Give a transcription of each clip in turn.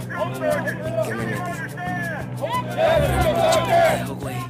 ¿Qué me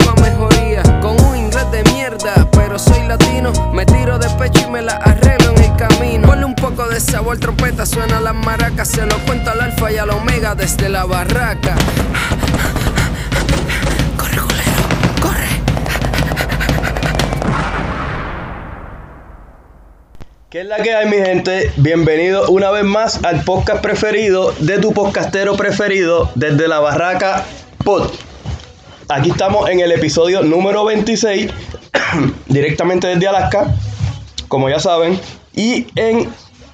con un inglés de mierda, pero soy latino, me tiro de pecho y me la arreglo en el camino. Ponle un poco de sabor, trompeta, suena las maracas, se lo cuento al alfa y al omega desde la barraca. Corre, culero, corre. ¿Qué es la que hay, mi gente? Bienvenido una vez más al podcast preferido de tu podcastero preferido desde la Barraca Pod. Aquí estamos en el episodio número 26, directamente desde Alaska, como ya saben. Y en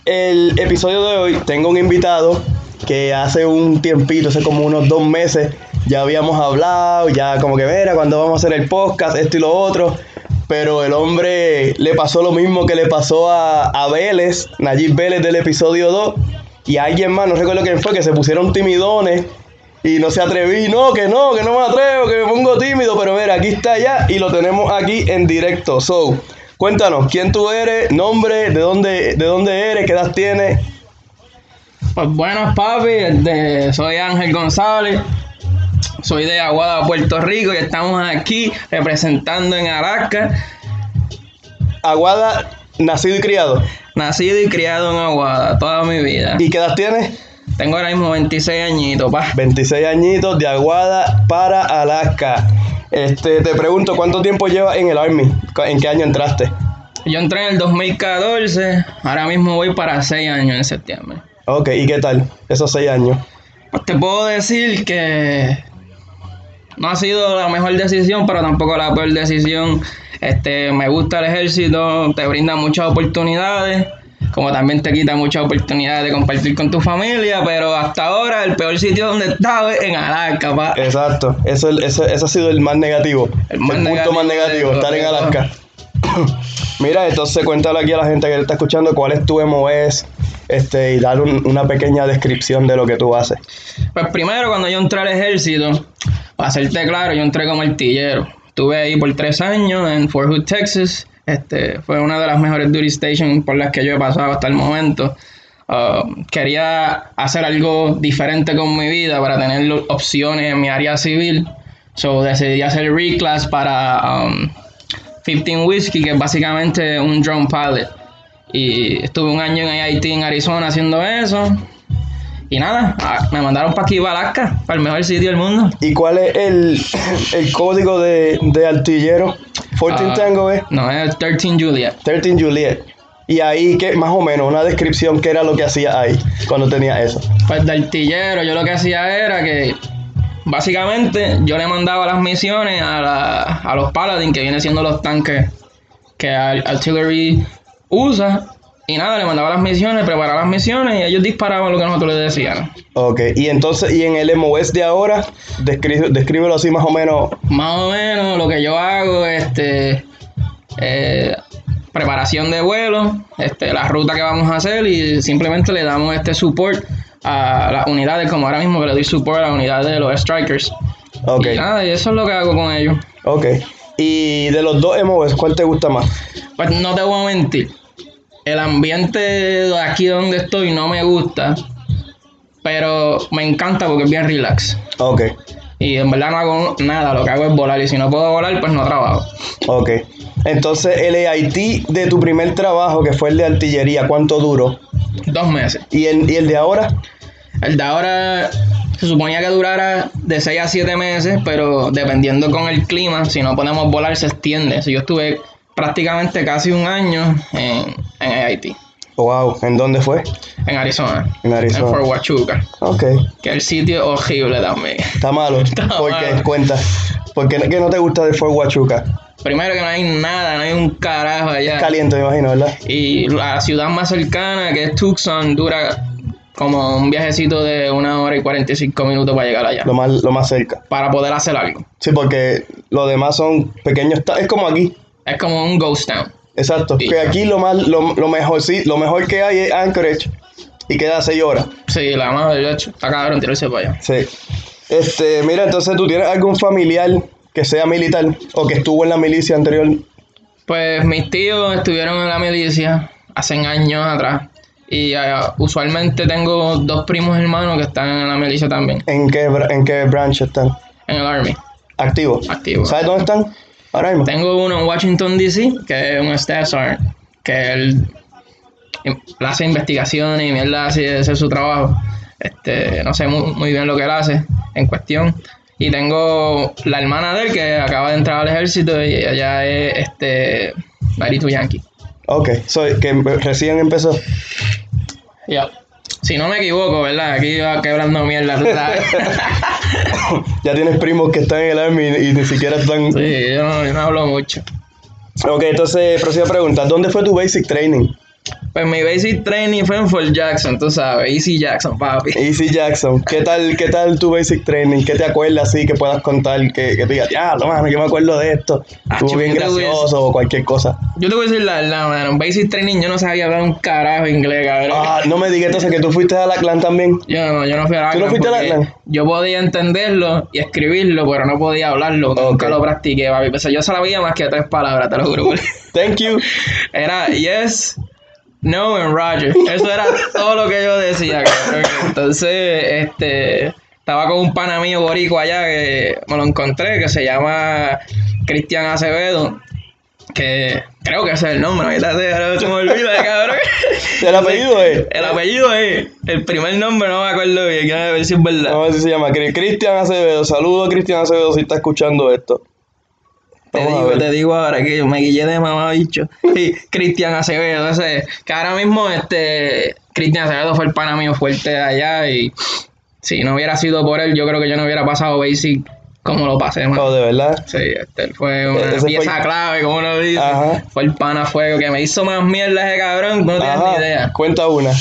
el episodio de hoy tengo un invitado que hace un tiempito, hace como unos dos meses, ya habíamos hablado, ya como que, mira, cuando vamos a hacer el podcast, esto y lo otro. Pero el hombre le pasó lo mismo que le pasó a, a Vélez, Nayib Vélez del episodio 2, y alguien más, no recuerdo quién fue, que se pusieron timidones y no se atreví, no, que no, que no me atrevo, que me pongo tímido, pero mira, aquí está ya y lo tenemos aquí en directo. So, cuéntanos, ¿quién tú eres? Nombre, de dónde, de dónde eres, qué edad tienes. Pues buenas papi, este, soy Ángel González, soy de Aguada, Puerto Rico y estamos aquí representando en Alaska, Aguada, nacido y criado. nacido y criado en Aguada toda mi vida. ¿Y qué edad tienes? Tengo ahora mismo 26 añitos, pa. 26 añitos de Aguada para Alaska. Este, te pregunto, ¿cuánto tiempo llevas en el Army? ¿En qué año entraste? Yo entré en el 2014, ahora mismo voy para 6 años en septiembre. Ok, ¿y qué tal? Esos 6 años. Pues te puedo decir que no ha sido la mejor decisión, pero tampoco la peor decisión. Este, me gusta el ejército, te brinda muchas oportunidades, como también te quita muchas oportunidades de compartir con tu familia, pero hasta ahora el peor sitio donde he estado es en Alaska, pa. Exacto, eso, eso, eso ha sido el más negativo. El más punto negativo más negativo, estar en. Alaska. Mira, entonces cuéntale aquí a la gente que te está escuchando cuál es tu MOS este, y un- una pequeña descripción de lo que tú haces. Pues primero, cuando yo entré al ejército, para hacerte claro, yo entré como artillero. Estuve ahí por tres años en Fort Hood, Texas. Este, fue una de las mejores duty stations por las que yo he pasado hasta el momento. Uh, quería hacer algo diferente con mi vida para tener opciones en mi área civil. So decidí hacer reclass para um, 15 Whiskey, que es básicamente un drone pilot. Y estuve un año en AIT en Arizona haciendo eso. Y nada, ah, me mandaron para aquí, para Alaska, para el mejor sitio del mundo. ¿Y cuál es el, el código de, de artillero? 14 Ah, Tango, ¿eh? No, es 13 Juliet. 13 Juliet. Y ahí, ¿qué, más o menos, una descripción, ¿qué era lo que hacía ahí cuando tenía eso? Pues de artillero, yo lo que hacía era que básicamente yo le mandaba las misiones a, la- a los Paladin, que vienen siendo los tanques que Ar- Artillery usa. Y nada, le mandaba las misiones, preparaba las misiones y ellos disparaban lo que nosotros les decíamos. Ok, y entonces, y en el MOS de ahora, descríbelo así más o menos. Más o menos lo que yo hago, este, eh, preparación de vuelo, este, la ruta que vamos a hacer y simplemente le damos este support a las unidades, como ahora mismo que le doy support a las unidades de los strikers. Ok, Y nada, y eso es lo que hago con ellos. ok. Y de los dos MOS, ¿cuál te gusta más? Pues no te voy a mentir, el ambiente de aquí donde estoy no me gusta, pero me encanta porque es bien relax. Ok, Y en verdad no hago nada, lo que hago es volar y si no puedo volar, pues no trabajo. ok. Entonces, el AIT de tu primer trabajo, que fue el de artillería, ¿cuánto duró? Dos meses. ¿Y el, y el de ahora? El de ahora se suponía que durara de 6 a 7 meses, pero dependiendo con el clima, si no podemos volar, se extiende. So, yo estuve prácticamente casi un año en, en Haití, Wow, ¿en dónde fue? en Arizona, En Arizona. en Fort Huachuca, Ok, que el sitio es horrible también. está malo. Está ¿Por qué? malo. Cuenta. ¿Por qué, qué no te gusta de Fort Huachuca? Primero que no hay nada, no hay un carajo allá. Caliente, me imagino, ¿verdad? Y la ciudad más cercana, que es Tucson, dura como un viajecito de una hora y 45 minutos para llegar allá. Lo más, lo más cerca. Para poder hacer algo. Sí, porque los demás son pequeños. Es como aquí. Es como un ghost town. Exacto. Sí. Que aquí lo más, lo, lo mejor, sí, lo mejor que hay es Anchorage. Y queda 6 horas. Sí, la madre de hecho. Está cabrón tirarse para allá. Sí. Este, mira, entonces tú tienes algún familiar que sea militar o que estuvo en la milicia anterior. Pues mis tíos estuvieron en la milicia hace años atrás. Y ah, usualmente tengo dos primos hermanos que están en la milicia también. ¿En qué, en qué branch están? En el Army. Activo. Activo. ¿Sabes dónde están? Ahora mismo. Tengo uno en Washington, D.C., que es un sergeant, que él hace investigaciones y mierda así de hacer su trabajo. Este, no sé muy, muy bien lo que él hace en cuestión. Y tengo la hermana de él que acaba de entrar al ejército y ella es este Marito Yankee. Ok, soy que recién empezó. Ya. Si no me equivoco, ¿verdad? Aquí va quebrando mierda. ya tienes primos que están en el army y, y ni siquiera están. sí, yo no, yo no hablo mucho. Ok, entonces, próxima pregunta. ¿Dónde fue tu basic training? Pues mi basic training fue en Fort Jackson, tú sabes, Easy Jackson, papi. Easy Jackson. ¿Qué tal, qué tal tu basic training? ¿Qué te acuerdas así que puedas contar? Que, que te digas, ya, no, mano, yo me acuerdo de esto. Ah, Estuvo bien gracioso o cualquier cosa. Yo te voy a decir la verdad, mano. En Basic Training yo no sabía hablar un carajo inglés, cabrón. Ah, no me digas entonces que tú fuiste a la clan también. Yo no, yo no fui a la ¿Tú no fuiste a la Aklan? Yo podía entenderlo y escribirlo, pero no podía hablarlo. Ok. Nunca lo practiqué, papi. Pues yo sabía más que tres palabras, te lo juro. Thank you. Era yes, no and Roger. Eso era todo lo que yo decía, cabrón. Entonces, este... Estaba con un pana mío borico allá que me lo encontré, que se llama Cristian Acevedo. Que creo que ese es el nombre, ahorita se, me olvida, cabrón. ¿El apellido es? El apellido es. El primer nombre no me acuerdo bien, a ver si es verdad. Vamos a ver si se llama Cri- Cristian Acevedo. Saludos Cristian Acevedo si está escuchando esto. Te digo, te digo ahora que me guillé de mamá bicho. Y Cristian Acevedo, ese. Que ahora mismo, este. Cristian Acevedo fue el pana mío fuerte de allá y. Si no hubiera sido por él, yo creo que yo no hubiera pasado Basic como lo pasé, man. Oh, de verdad. Sí, este fue una Ese fue pieza clave, como uno dice. Ajá. Fue el pana fuego que me hizo más mierda ese cabrón, no tienes ni idea. Cuenta una.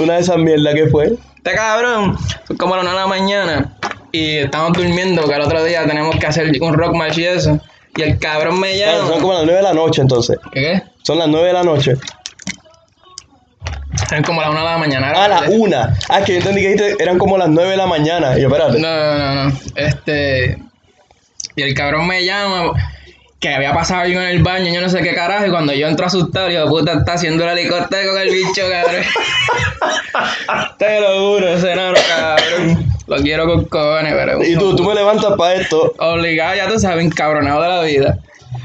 Una de esas mierdas que fue. Este cabrón, como a las 1 de la mañana y estamos durmiendo, que el otro día tenemos que hacer un rock match y eso. Y el cabrón me Claro, llama. son como las 9 de la noche entonces. ¿Qué qué? Son las 9 de la noche. Eran como a las 1 de la mañana. era Ah, la tarde. una. Ah, que yo entendí que dijiste eran como las 9 de la mañana. Y yo, espérate. No, no, no, no. Este. Y el cabrón me llama que había pasado algo en el baño, yo no sé qué carajo. Y cuando yo entro asustado, yo, puta, está haciendo el helicóptero con el bicho, cabrón. Te lo juro, ese cabrón. Lo quiero con cojones, pero. Y tú, tú me levantas para esto. obligado, ya tú sabes, encabronado de la vida.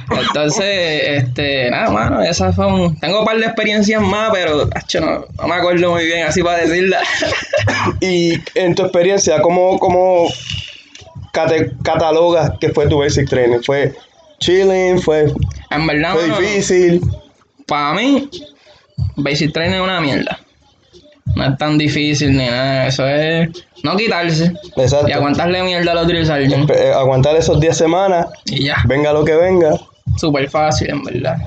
Entonces, este, nada, mano, esas son. Tengo un par de experiencias más, pero acho, no, no me acuerdo muy bien así para decirla. Y en tu experiencia, ¿cómo, cómo cate- catalogas que fue tu basic training? ¿Fue chilling? ¿Fue, en verdad, fue mano, difícil? para mí, Basic Training es una mierda. No es tan difícil ni nada, eso es no quitarse Exacto. y aguantarle mierda al otro y salir. Eh, aguantar esos 10 semanas, Y ya, venga lo que venga. súper fácil, en verdad.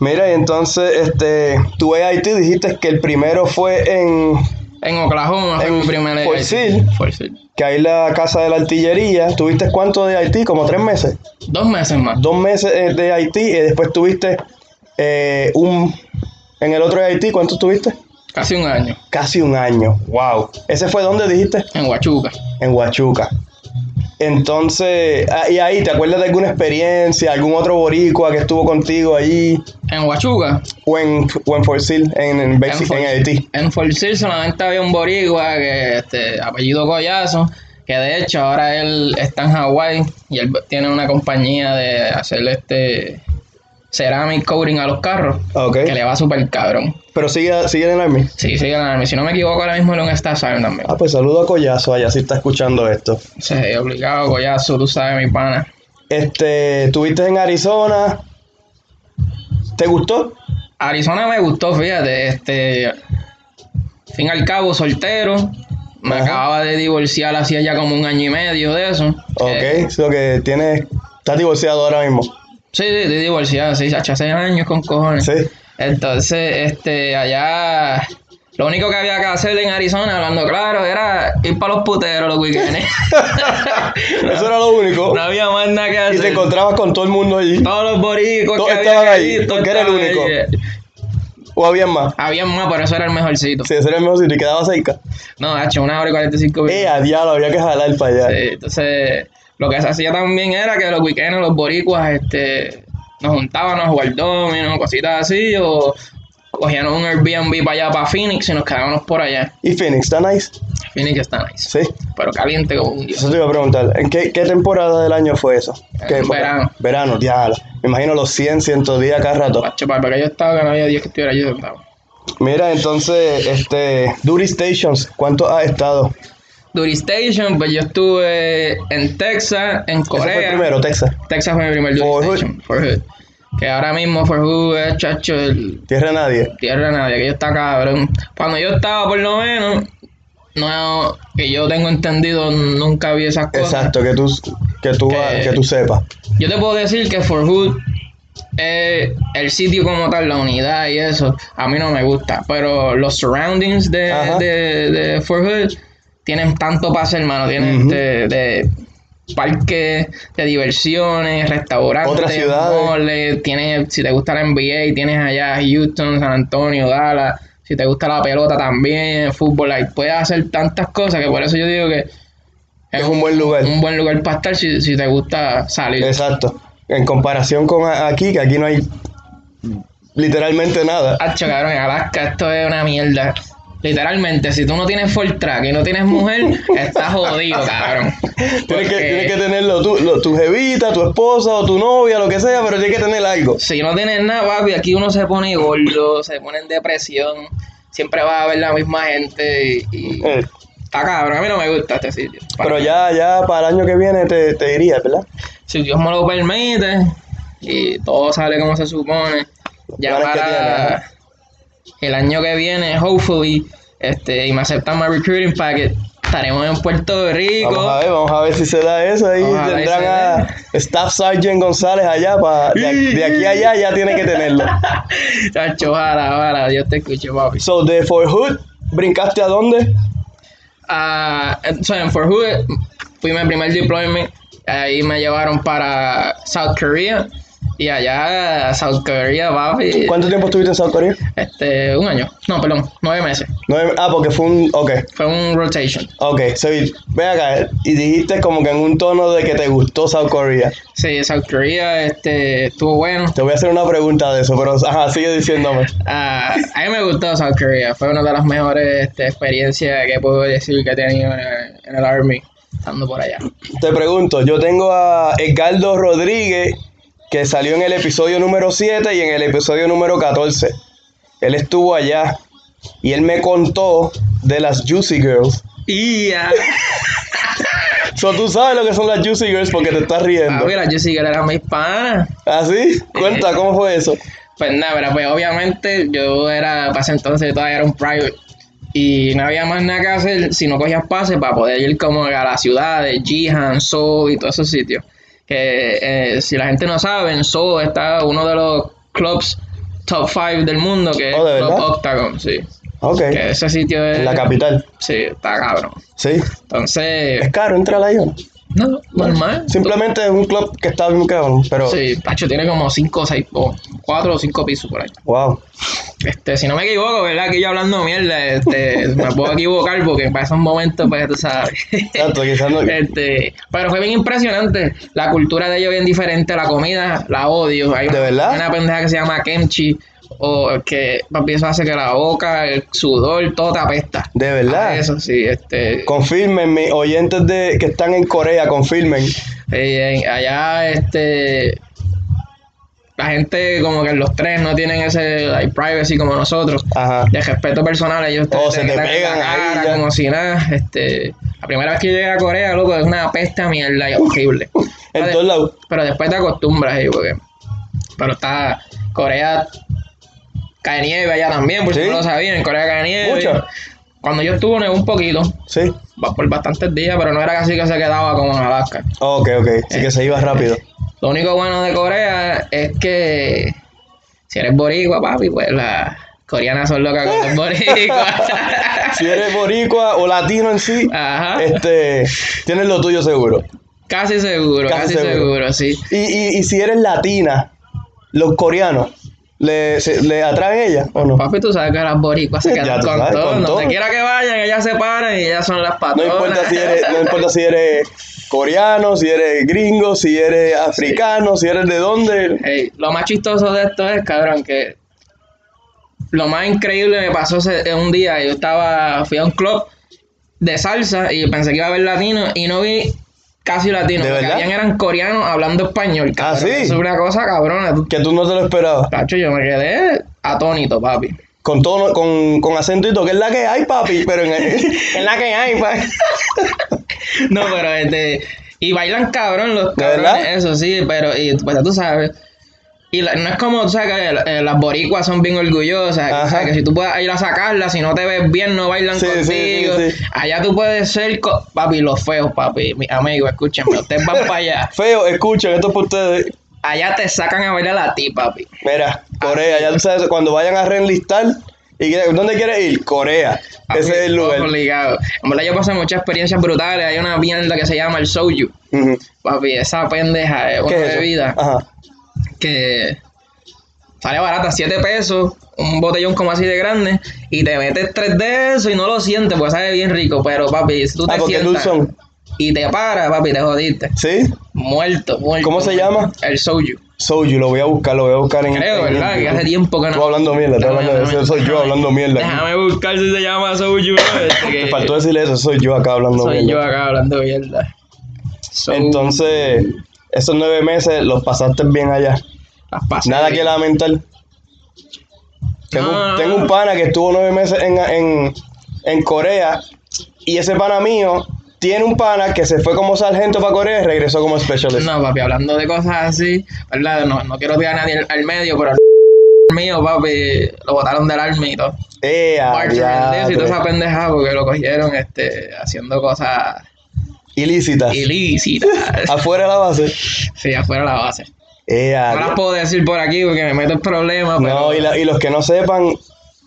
Mira, y entonces, este, tu AIT dijiste que el primero fue en, En Oklahoma fue En mi primer Fort. Sill. Fort que hay la casa de la artillería. ¿Tuviste cuánto de Haití? Como tres meses. Dos meses más. Dos meses eh, de Haití y después tuviste eh, un... En el otro de Haití, ¿cuánto tuviste? Casi un año. Casi un año. Wow. ¿Ese fue donde dijiste? En Huachuca. En Huachuca. Entonces, ah, y ahí, ¿te acuerdas de alguna experiencia, algún otro boricua que estuvo contigo allí? En Huachuca. O en, o en en, en, Basic- Fort- en Haití. En Fort Sill solamente había un boricua que este apellido Collazo, que de hecho ahora él está en Hawái y él tiene una compañía de hacer este ceramic coating a los carros, que le va súper cabrón. Pero sigue, sigue en el Army. Sí, sí, ganarme. Si no me equivoco, ahora mismo él es un Star Silent también. Ah, pues saludo a Collazo allá si está escuchando esto. Sí, obligado, Collazo, tú sabes, mi pana. Este, estuviste en Arizona. ¿Te gustó? Arizona me gustó, fíjate, este, fin al cabo, soltero. Me Ajá. acababa de divorciar hacía ya como un año y medio de eso. Ok, Eh, so que tienes. Estás divorciado ahora mismo. sí, sí, estoy divorciado, sí, hace seis años con cojones. Sí. Entonces, este, allá Lo único que había que hacer en Arizona, hablando claro, era ir para los puteros los weekends. Eso era lo único. no había más nada que Y hacer. te encontrabas con todo el mundo allí. Todos los boricos Todos que estaban ahí, porque era el único. ¿O había más? Había más, pero eso era el mejorcito. Sí, ese era el mejor sitio y quedaba cerca. No, hecho una hora y 45 minutos. Eh, a diablo, había que jalar para allá. Sí, entonces, lo que se hacía también era que los weekends los boricuas este, nos juntábamos a jugar domino, cositas así, o cogíamos un Airbnb para allá, para Phoenix, y nos quedábamos por allá. ¿Y Phoenix está nice? Phoenix está nice, Sí. pero caliente como un dios. Eso te iba a preguntar. ¿En qué, qué temporada del año fue eso? Verano. Verano, diablo. Me imagino los 100, 110 cada rato. Pacho, para que yo estaba, que no había 10 que estuviera yo sentado. Mira, entonces, este, Duty Stations, ¿cuánto has estado? Duty Station, pues yo estuve en Texas, en Ese fue el Corea. primero, Texas. Texas fue mi primer Duty For Hood. Que ahora mismo For Hood es, chacho, el Tierra de nadie. tierra de nadie, que yo está cabrón. Cuando yo estaba, por lo menos, no, que yo tengo entendido, nunca vi esas cosas. Exacto, que tú, que tú, Que- que tú sepas. Yo te puedo decir que For Hood, eh, el sitio como tal, la unidad y eso, a mí no me gusta. Pero los surroundings de, Ajá. de, de For Hood tienen tanto para hacer, hermano. Tienen de, de parques de diversiones, restaurantes, Otras ciudades. moles, tienes, si te gusta la NBA, tienes allá Houston, San Antonio, Dallas. Si te gusta la pelota también, fútbol, ahí puedes hacer tantas cosas que por eso yo digo que Es un buen lugar. un buen lugar para estar si, si te gusta salir. Exacto. En comparación con aquí, que aquí no hay literalmente nada. Hacho, cabrón, en Alaska esto es una mierda. Literalmente, si tú no tienes full track y no tienes mujer, estás jodido, cabrón. Tienes que, tienes que tenerlo tú, lo- tu jevita, tu esposa o tu novia, lo que sea, pero tienes que tener algo. Si no tienes nada, papi, aquí uno se pone gordo, se pone en depresión. Siempre vas a ver la misma gente y, Eh, está cabrón. A mí no me gusta este sitio. pero ya, ya para el año que viene te, te irías, ¿verdad? Si Dios me lo permite y todo sale como se supone, ya para el año que viene, hopefully, este, y me aceptan mi recruiting packet, estaremos en Puerto Rico. Vamos a ver, vamos a ver si se da eso. Ahí Vamos a tendrán si a Staff Sergeant González allá. para de, de aquí a allá ya tiene que tenerlo. Chacho, ojalá, ojalá, Dios te escuche, papi. So, de Fort Hood, ¿brincaste a dónde? Ah, so, en Fort Hood fui mi primer deployment. Ahí me llevaron para South Korea. Y allá, South Korea, papi. ¿Cuánto tiempo estuviste en South Korea? Este, un año. No, perdón, nueve meses. Nueve- ah, porque fue un. Ok, Fue un rotation. ok. So, ve acá. Y dijiste como que en un tono de que te gustó South Korea. Sí, South Korea este, estuvo bueno. Te voy a hacer una pregunta de eso, pero ajá, sigue diciéndome. Ah, a mí me gustó South Korea. Fue una de las mejores este, experiencias que puedo decir que he tenido en el, en el Army, estando por allá. Te pregunto, yo tengo a Edgardo Rodríguez, que salió en el episodio número 7 y en el episodio número 14. Él estuvo allá y él me contó de las Juicy Girls. Y. So, tú sabes lo que son las Juicy Girls porque te estás riendo. Papi, la Jessie Girl era mi pana. ¿Ah, sí? Cuenta, ¿cómo fue eso? Pues nada, pero pues obviamente yo era, para ese entonces yo todavía era un private. Y no había más nada que hacer si no cogías pases para poder ir como a las ciudades, Jihan, Seoul y todos esos sitios. Que eh, si la gente no sabe, en Seoul está uno de los clubs top 5 del mundo, que es Oh, ¿de el Club verdad? Octagon, sí. Ok. Que ese sitio es... En la capital. Sí, está cabrón. Sí. Entonces, Es caro entrar ahí. ¿o no? No, normal. Simplemente es un club que está bien cabrón, pero. Sí, Pacho tiene como 5 o 6, o 4 o 5 pisos por ahí. Wow. Este, si no me equivoco, ¿verdad? Aquí yo hablando mierda, este, me puedo equivocar porque para esos momentos, pues tú sabes. Exacto, quizás no. Este, pero fue bien impresionante. La cultura de ellos bien diferente, la comida la odio. Hay ¿De verdad? Una pendeja que se llama kimchi, o que papi, eso hace que la boca, el sudor, todo te apesta. De verdad. A Eso sí, este. Confirmen, mis oyentes de, que están en Corea, confirmen. eh, allá, este. La gente, como que en los tres no tienen ese like, privacy como nosotros. Ajá. de respeto personal, ellos Oh, se te pegan ahí cara como si nada. Este, la primera vez que llegué a Corea, loco, es una peste a mierda y horrible. En todos lados. pero después te acostumbras, eh, porque, pero está Corea cae nieve allá también, por si ¿Sí? no lo sabían, en Corea cae nieve. Mucho. Cuando yo estuve nevó un poquito, Sí. por bastantes días, pero no era casi que se quedaba como en Alaska. Ok, ok. Así que se iba rápido. Lo único bueno de Corea es que si eres boricua, papi, pues la coreanas son locas con los boricuas. Si eres boricua o latino en sí, Ajá. este, tienes lo tuyo seguro. Casi seguro, Casi casi, seguro. seguro. sí. Y, y, y si eres latina, los coreanos, ¿le, se- le atraen ella o no? Papi, tú sabes que las boricuas se quedan con sabes, todo. con todo. Donde quiera que vayan, ellas se paran y ellas son las No patronas. importa si eres, no importa si eres coreano, si eres gringo, si eres africano, si eres de dónde. Ey, lo más chistoso de esto es, cabrón, que lo más increíble me pasó en un día. Yo estaba, fui a un club de salsa y pensé que iba a haber latinos y no vi casi latinos. ¿De verdad? habían eran coreanos hablando español. Ah, Cabrón. ¿sí? Eso es una cosa cabrona. Que tú no te lo esperabas. Tacho, yo me quedé atónito, papi. Con tono, con, con acento y todo, que es la que hay, papi, pero en, en la que hay, papi. No, pero este. Y bailan cabrón los ¿De cabrones, verdad? eso sí, pero y, pues tú sabes. Y la- no es como, tú sabes que eh, las boricuas son bien orgullosas, Ajá. sabes que si tú puedes ir a sacarlas, si no te ves bien, no bailan Sí, contigo. sí, sí. Allá tú puedes ser, co- papi, los feos, papi, mis amigos, escúchenme, ustedes van para allá. Feo, escuchen, esto es para ustedes. Allá te sacan a bailar a ti, papi. Mira, Corea, ya tú sabes, cuando vayan a reenlistar, y ¿dónde quieres ir? Corea. Papi, Ese es el lugar. Obligado. En verdad yo pasé muchas experiencias brutales. Hay una mierda que se llama el soju. Ujú. Papi, esa pendeja es una ¿Qué es bebida. Ajá. Que sale barata, 7 pesos, un botellón como así de grande, y te metes tres de eso y no lo sientes, pues sabe bien rico, pero papi, si tú te Ah, porque sientas y te paras, papi, te jodiste. ¿Sí? Muerto, muerto. ¿Cómo se llama? El soju. Soju, lo voy a buscar, lo voy a buscar en Creo, en- ¿verdad? en- Que hace tiempo que no. Tú hablando mierda, tú hablando de eso, soy yo hablando mierda. Déjame buscar si se llama soju. este, Te faltó decirle eso, soy yo acá hablando soy yo mierda. acá hablando mierda. So, Entonces, esos nueve meses los pasaste bien allá. Nada que lamentar. Tengo, no, tengo un pana que estuvo nueve meses en, en, en Corea y ese pana mío tiene un pana que se fue como sargento para Corea y regresó como specialist. No, papi, hablando de cosas así, ¿verdad? No, no quiero tirar a nadie al, al medio, pero el mío, papi, lo botaron del army y todo. Eh, eso y toda esa diatre. pendeja porque lo cogieron este, haciendo cosas Ilícitas. ilícitas. Afuera de la base. sí, afuera de la base. Eh, No las puedo decir por aquí porque me meto en problemas. No, y, la- y los que no sepan,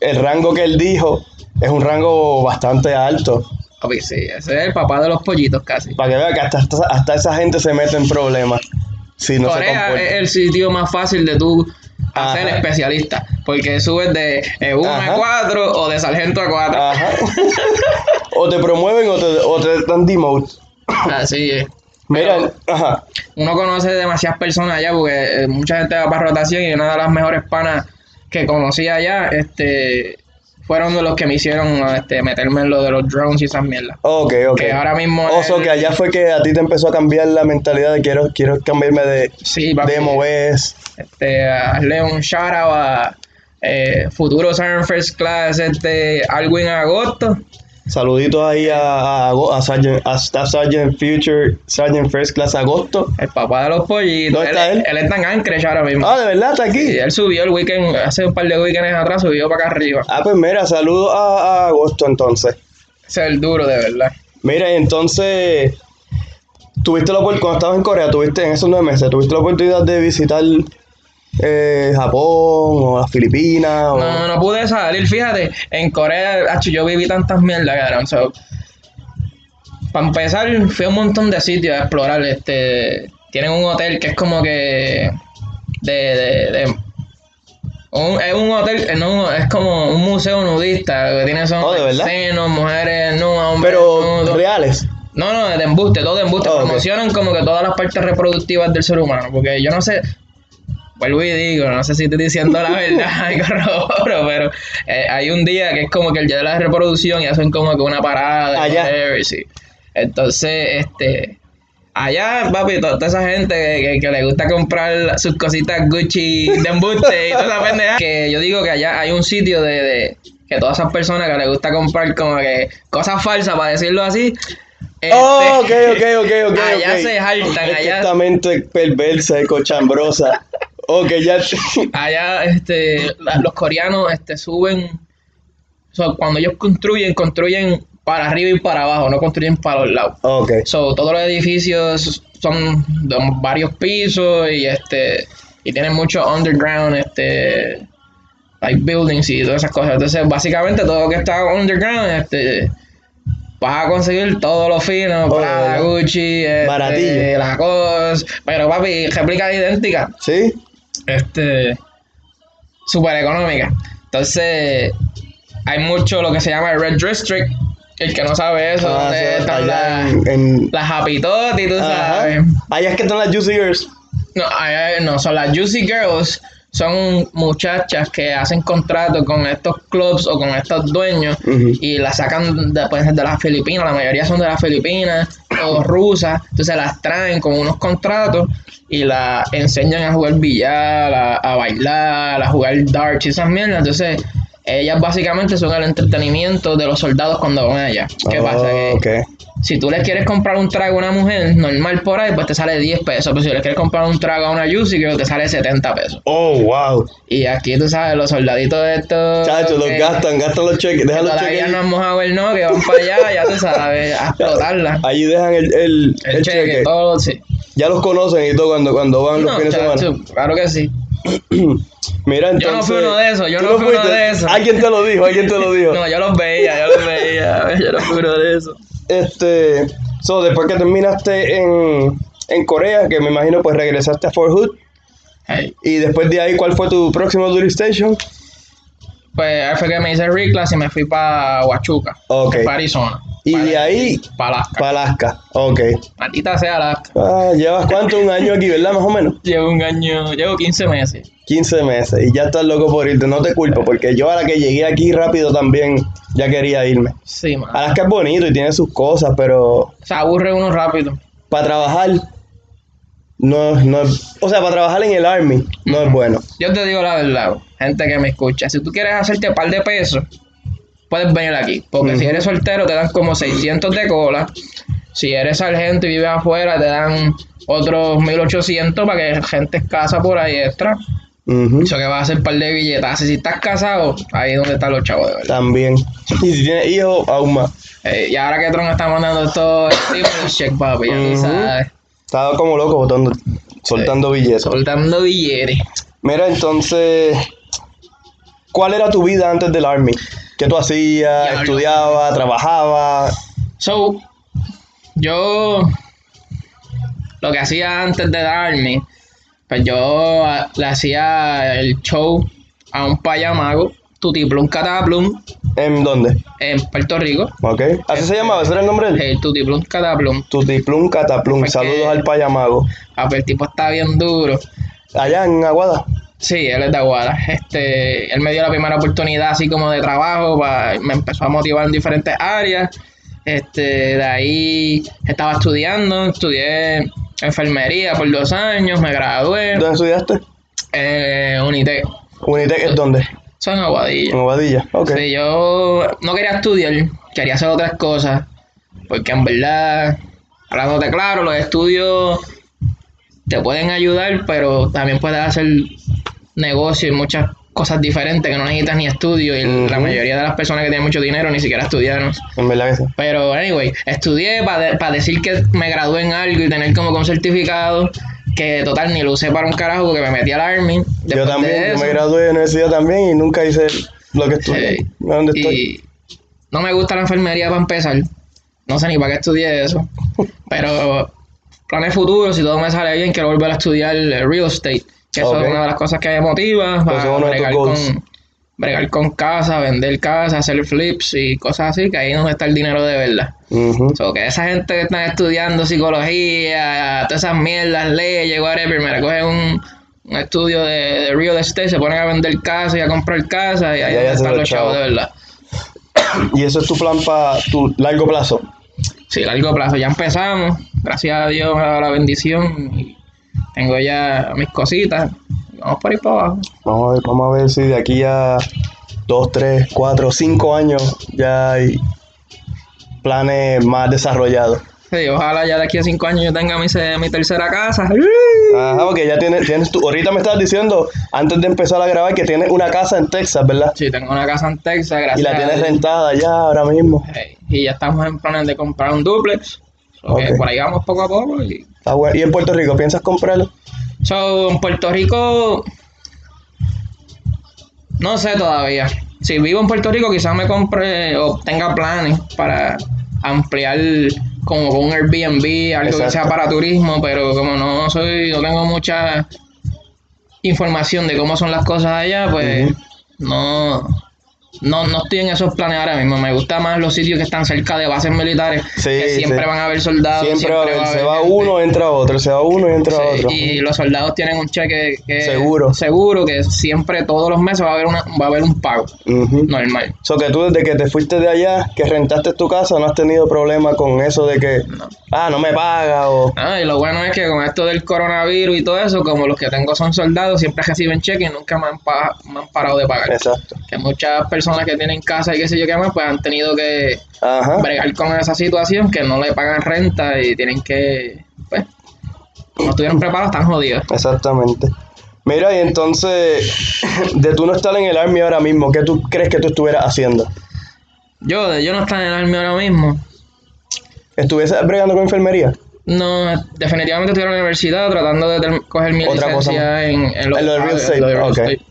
el rango que él dijo es un rango bastante alto. Sí, ese es el papá de los pollitos casi. Para que vea que hasta, hasta, hasta esa gente se mete en problemas. Si no Corea es el sitio más fácil de tú hacer especialista. Porque subes de 1 Ajá. a 4 o de sargento a 4. Ajá. o te promueven o te, o te dan demote. Así es. Mira, ajá. uno conoce demasiadas personas allá porque eh, mucha gente va para rotación y una de las mejores panas que conocí allá este, fueron de los que me hicieron este, meterme en lo de los drones y esas mierdas. Ok, ok. Que ahora mismo Oso, el- que allá fue que a ti te empezó a cambiar la mentalidad de quiero, quiero cambiarme de Sí, papi, demo es. este, hazle un shout out a eh, futuro Siren First Class, este, algo en agosto. Saluditos ahí a, a, a, Sergeant, a Staff Sergeant Future, Sergeant First Class Agosto. El papá de los pollitos. ¿Dónde está él? Él está en Anchorage ahora mismo. Ah, de verdad, está aquí. Sí, él subió el weekend, hace un par de weekends atrás, subió para acá arriba. Ah, pues mira, saludos a, a Agosto entonces. Ese es el duro, de verdad. Mira, y entonces, tuviste la oportunidad, cuando estabas en Corea, tuviste en esos nueve meses, tuviste la oportunidad de visitar eh, Japón o las Filipinas. O... No, no pude salir, fíjate, en Corea, yo viví tantas mierdas, cabrón. So, para empezar, fui a un montón de sitios a explorar. Este, tienen un hotel que es como que de, de, de- un- es un hotel, eh, no, es como un museo nudista, que tiene son Oh, senos, mujeres, no, hombres Pero nudos. reales. No, no, de embuste, todo de embuste. Oh. Promocionan como que todas las partes reproductivas del ser humano. Porque yo no sé, vuelvo y digo, no sé si estoy diciendo la verdad y corroboro, pero eh, hay un día que es como que el día de la reproducción y hacen como que una parada. Allá. whatever, sí. Entonces, este. Allá, papi, to- toda esa gente que, que- que le gusta comprar sus cositas Gucci de embuste y toda esa pendeja. Que yo digo que allá hay un sitio de, de que todas esas personas que les gusta comprar como que cosas falsas, para decirlo así. Oh, ok, este, ok, ok, ok. Allá ok. se jaltan, allá- esta mente perversa y cochambrosa. Ok, ya. allá este la- los coreanos este suben o sea, cuando ellos construyen construyen para arriba y para abajo no construyen para los lados ok. so, todos los edificios son de varios pisos y este y tienen mucho underground este like buildings y todas esas cosas. Entonces, básicamente todo lo que está underground, este, vas a conseguir todo lo fino, Oh, ya. Gucci, este, Baratillo. la cosa, pero papi, réplica idéntica, ¿Sí? Este, súper económica. Entonces, hay mucho lo que se llama el Red District, el que no sabe eso, Ah, donde sí, están allá las, en- las Happy Toti, tú Ajá. sabes. Allá es que están las Juicy Girls. No, ay, no, son las Juicy Girls. Son muchachas que hacen contratos con estos clubs o con estos dueños y las sacan de, ser de las Filipinas, la mayoría son de las Filipinas o rusas, entonces las traen con unos contratos y las enseñan a jugar billar, a, a bailar, a jugar darts y esas mierdas. Entonces, ellas básicamente son el entretenimiento de los soldados cuando van allá. ¿Qué Oh, pasa? Que ok. Si tú le quieres comprar un trago a una mujer normal por ahí, pues te sale 10 pesos. Pero si le quieres comprar un trago a una Juicy, creo que te sale 70 pesos. Oh, wow. Y aquí tú sabes, los soldaditos de estos. Chacho, los gastan, gastan los cheques, que dejan los cheques. no han mojado el no, que van para allá, ya tú sabes, a explotarla. Allí dejan el, el, El, el cheque, cheque. todo, sí. Ya los conocen y todo cuando, cuando van los No, fines de semana. chacho, claro que sí. Mira, entonces. Yo no fui uno de esos, yo ¿tú no fui uno fuiste? de esos. Alguien te lo dijo, alguien te lo dijo. No, yo los veía, yo los veía, yo no fui uno de eso. Este. So, después que terminaste en, en Corea, que me imagino pues regresaste a Fort Hood. Hey. Y después de ahí, ¿cuál fue tu próximo duty station? Pues ahí fue que me hice reclass y me fui para Huachuca, Ok. para Arizona. Y para, de ahí, Para Alaska. para Alaska. Ok. Maldita sea Alaska. Ah, ¿Llevas cuánto? Un año aquí, ¿verdad? Más o menos. Llevo un año, llevo 15 meses. 15 meses. Y ya estás loco por irte. No te culpo, porque yo a la que llegué aquí rápido también ya quería irme. Sí, man. Alaska es bonito y tiene sus cosas, pero Se aburre uno rápido. para trabajar no, no es... O sea, para trabajar en el Army no es bueno. Yo te digo la verdad, gente que me escucha. Si tú quieres hacerte un par de pesos, puedes venir aquí. Porque Ujú. si eres soltero, te dan como 600 de cola. Si eres sargento y vives afuera, te dan otros 1800 para que gente escasa por ahí extra. Eso que va a hacer un par de billetas. Si estás casado, ahí es donde están los chavos de verdad. También. Y si tienes hijos, aún más. Eh, y ahora que Tron está mandando estos stimulus check, papi, ya tú Ujú. sabes. Estaba como loco botando, soltando billetes. Soltando billetes. Mira, entonces, ¿cuál era tu vida antes del Army? ¿Qué tú hacías? Diablo. ¿Estudiabas? ¿Trabajabas? So, yo lo que hacía antes de darme, pues yo ah, le hacía el show a un payamago, Tutiplum Cataplum, ¿En dónde? en Puerto Rico. ¿Ok? ¿Así se llamaba? ¿Ese era el nombre de él? El Tutiplum Cataplum. Tutiplum Cataplum. Porque- Saludos al payamago. Ah, pues el tipo está bien duro. Allá en Aguada. Sí, él es de Aguada. Este, él me dio la primera oportunidad así como de trabajo, me empezó a motivar en diferentes áreas. Este, de ahí estaba estudiando, estudié enfermería por dos años, me gradué ¿Dónde estudiaste? en Unitec. Unitec es dónde? Eso en Aguadilla. En Aguadilla. Ok. Sí, yo no quería estudiar, quería hacer otras cosas, porque en verdad, hablándote claro, los estudios te pueden ayudar, pero también puedes hacer negocio y muchas cosas diferentes que no necesitas ni estudio y la mayoría de las personas que tienen mucho dinero ni siquiera estudiaron. En verdad que sí. Pero, anyway, estudié para decir que me gradué en algo y tener como un certificado que total ni lo usé para un carajo porque me metí al Army. Yo de también, yo me gradué de universidad también y nunca hice lo que estudié. Sí. ¿Dónde estoy? Y no me gusta la enfermería para empezar. No sé ni para qué estudié eso. Pero planes futuros, si todo me sale bien, quiero volver a estudiar real estate. Que eso es una de las cosas que me motiva. Para es uno de tus bregar con, bregar con casa, vender casa, hacer flips y cosas así, que ahí donde está el dinero de verdad. Ujú. So, que esa gente que está estudiando psicología, todas esas mierdas, leyes, whatever, me cogen un, un estudio de, de real estate, se ponen a vender casa y a comprar casa y ahí Y ahí es donde hacen están los chavos de verdad. Y eso es tu plan para tu largo plazo. Sí, largo plazo. Ya empezamos. Gracias a Dios me ha dado la bendición. Y tengo ya mis cositas. Vamos por ahí para abajo. Vamos a ver, vamos a ver si de aquí a dos, tres, cuatro, cinco años ya hay planes más desarrollados. Sí, ojalá ya de aquí a cinco años yo tenga mi, mi tercera casa. Ajá, porque ya tienes, tienes tu, ahorita me estabas diciendo, antes de empezar a grabar, que tienes una casa en Texas, ¿verdad? Sí, tengo una casa en Texas, gracias Y la tienes rentada ya ahora mismo. Y ya estamos en planes de comprar un duplex. Por ahí vamos poco a poco. Y... Está bueno. ¿Y en Puerto Rico piensas comprarlo? So, en Puerto Rico No sé todavía. Si vivo en Puerto Rico, quizás me compre o tenga planes para ampliar como con un Airbnb, algo que sea para turismo, pero como no soy, no tengo mucha información de cómo son las cosas allá, pues no, no, no estoy en esos planes ahora mismo. Me gustan más los sitios que están cerca de bases militares, Sí, que siempre sí. van a haber soldados. Siempre va a haber, se va gente. uno, entra otro, se va uno y entra Sí, otro. y los soldados tienen un cheque que Seguro. seguro que siempre todos los meses va a haber una, va a haber un pago normal. So que tú desde que te fuiste de allá, que rentaste tu casa, no has tenido problema con eso de que, No. ah, no me paga o... Ah, y lo bueno es que con esto del coronavirus y todo eso, como los que tengo son soldados, siempre reciben cheque y nunca me han, me han parado de pagar. Exacto. Que muchas personas que tienen casa y qué sé yo qué más, pues han tenido que Ajá. bregar con esa situación, que no le pagan renta y tienen que, pues, no estuvieron preparados, están jodidos. Exactamente. Mira, y entonces, de tú no estar en el Army ahora mismo, ¿qué tú crees que tú estuvieras haciendo? Yo, de yo no estar en el army ahora mismo, ¿Estuvieses bregando con enfermería? no, definitivamente estoy en la universidad tratando de coger mi Otra cosa en, en lo, En lo de real estate.